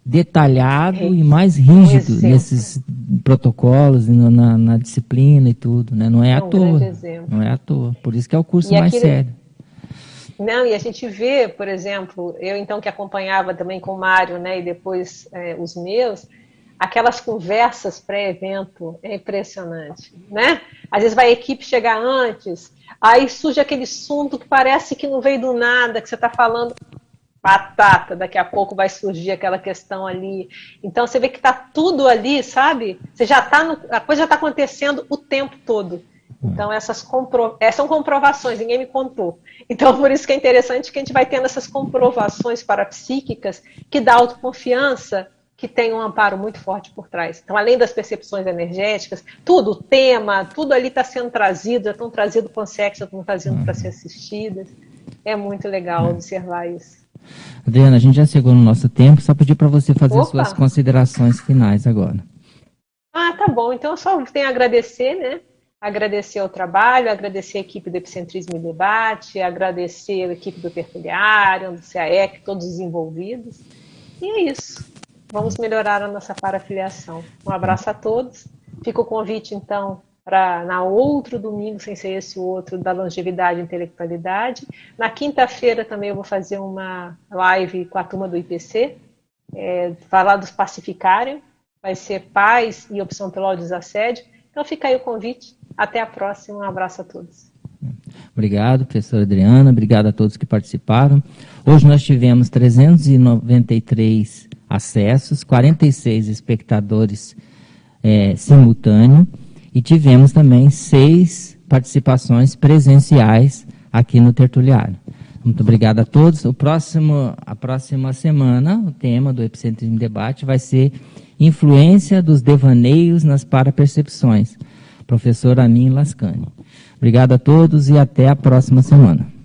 detalhado é. e mais rígido nesses protocolos, na, na, disciplina e tudo, né? Não é, é à toa. Não é à toa. Por isso que é o curso e mais aquele... sério. Não, e a gente vê, por exemplo, eu então que acompanhava também com o Mário, né, e depois é, os meus, aquelas conversas pré-evento é impressionante, né? Às vezes vai a equipe chegar antes, aí surge aquele assunto que parece que não veio do nada, que você está falando, batata, daqui a pouco vai surgir aquela questão ali. Então você vê que está tudo ali, sabe? Você já tá no, a coisa já está acontecendo o tempo todo. Então essas compro, é, são comprovações, ninguém me contou. Então por isso que é interessante que a gente vai tendo essas comprovações parapsíquicas que dá autoconfiança, que tem um amparo muito forte por trás. Então, além das percepções energéticas, tudo, o tema, tudo ali está sendo trazido, já estão trazidos com sexo, estão trazindo para ser assistidas. É muito legal observar isso. Adriana, a gente já chegou no nosso tempo, só pedir para você fazer Opa. suas considerações finais agora. Ah, tá bom. Então eu só tenho a agradecer, né? Agradecer o trabalho, agradecer a equipe do Epicentrismo e Debate, agradecer a equipe do Tertuliário, do CAEC, todos os envolvidos. E é isso. Vamos melhorar a nossa parafiliação. Um abraço a todos. Fica o convite, então, para na outro domingo, sem ser esse outro, da longevidade e intelectualidade. Na quinta-feira também eu vou fazer uma live com a turma do IPC, é, falar dos pacificários, vai ser paz e opção pelo desassédio. Então fica aí o convite. Até a próxima. Um abraço a todos. Obrigado, professora Adriana. Obrigado a todos que participaram. Hoje nós tivemos 393 acessos, 46 espectadores é, simultâneos e tivemos também seis participações presenciais aqui no Tertuliário. Muito obrigado a todos. O próximo, a próxima semana, o tema do Epicentrismo Debate vai ser Influência dos Devaneios nas Parapercepções. Professor Amin Lascani. Obrigado a todos e até a próxima semana.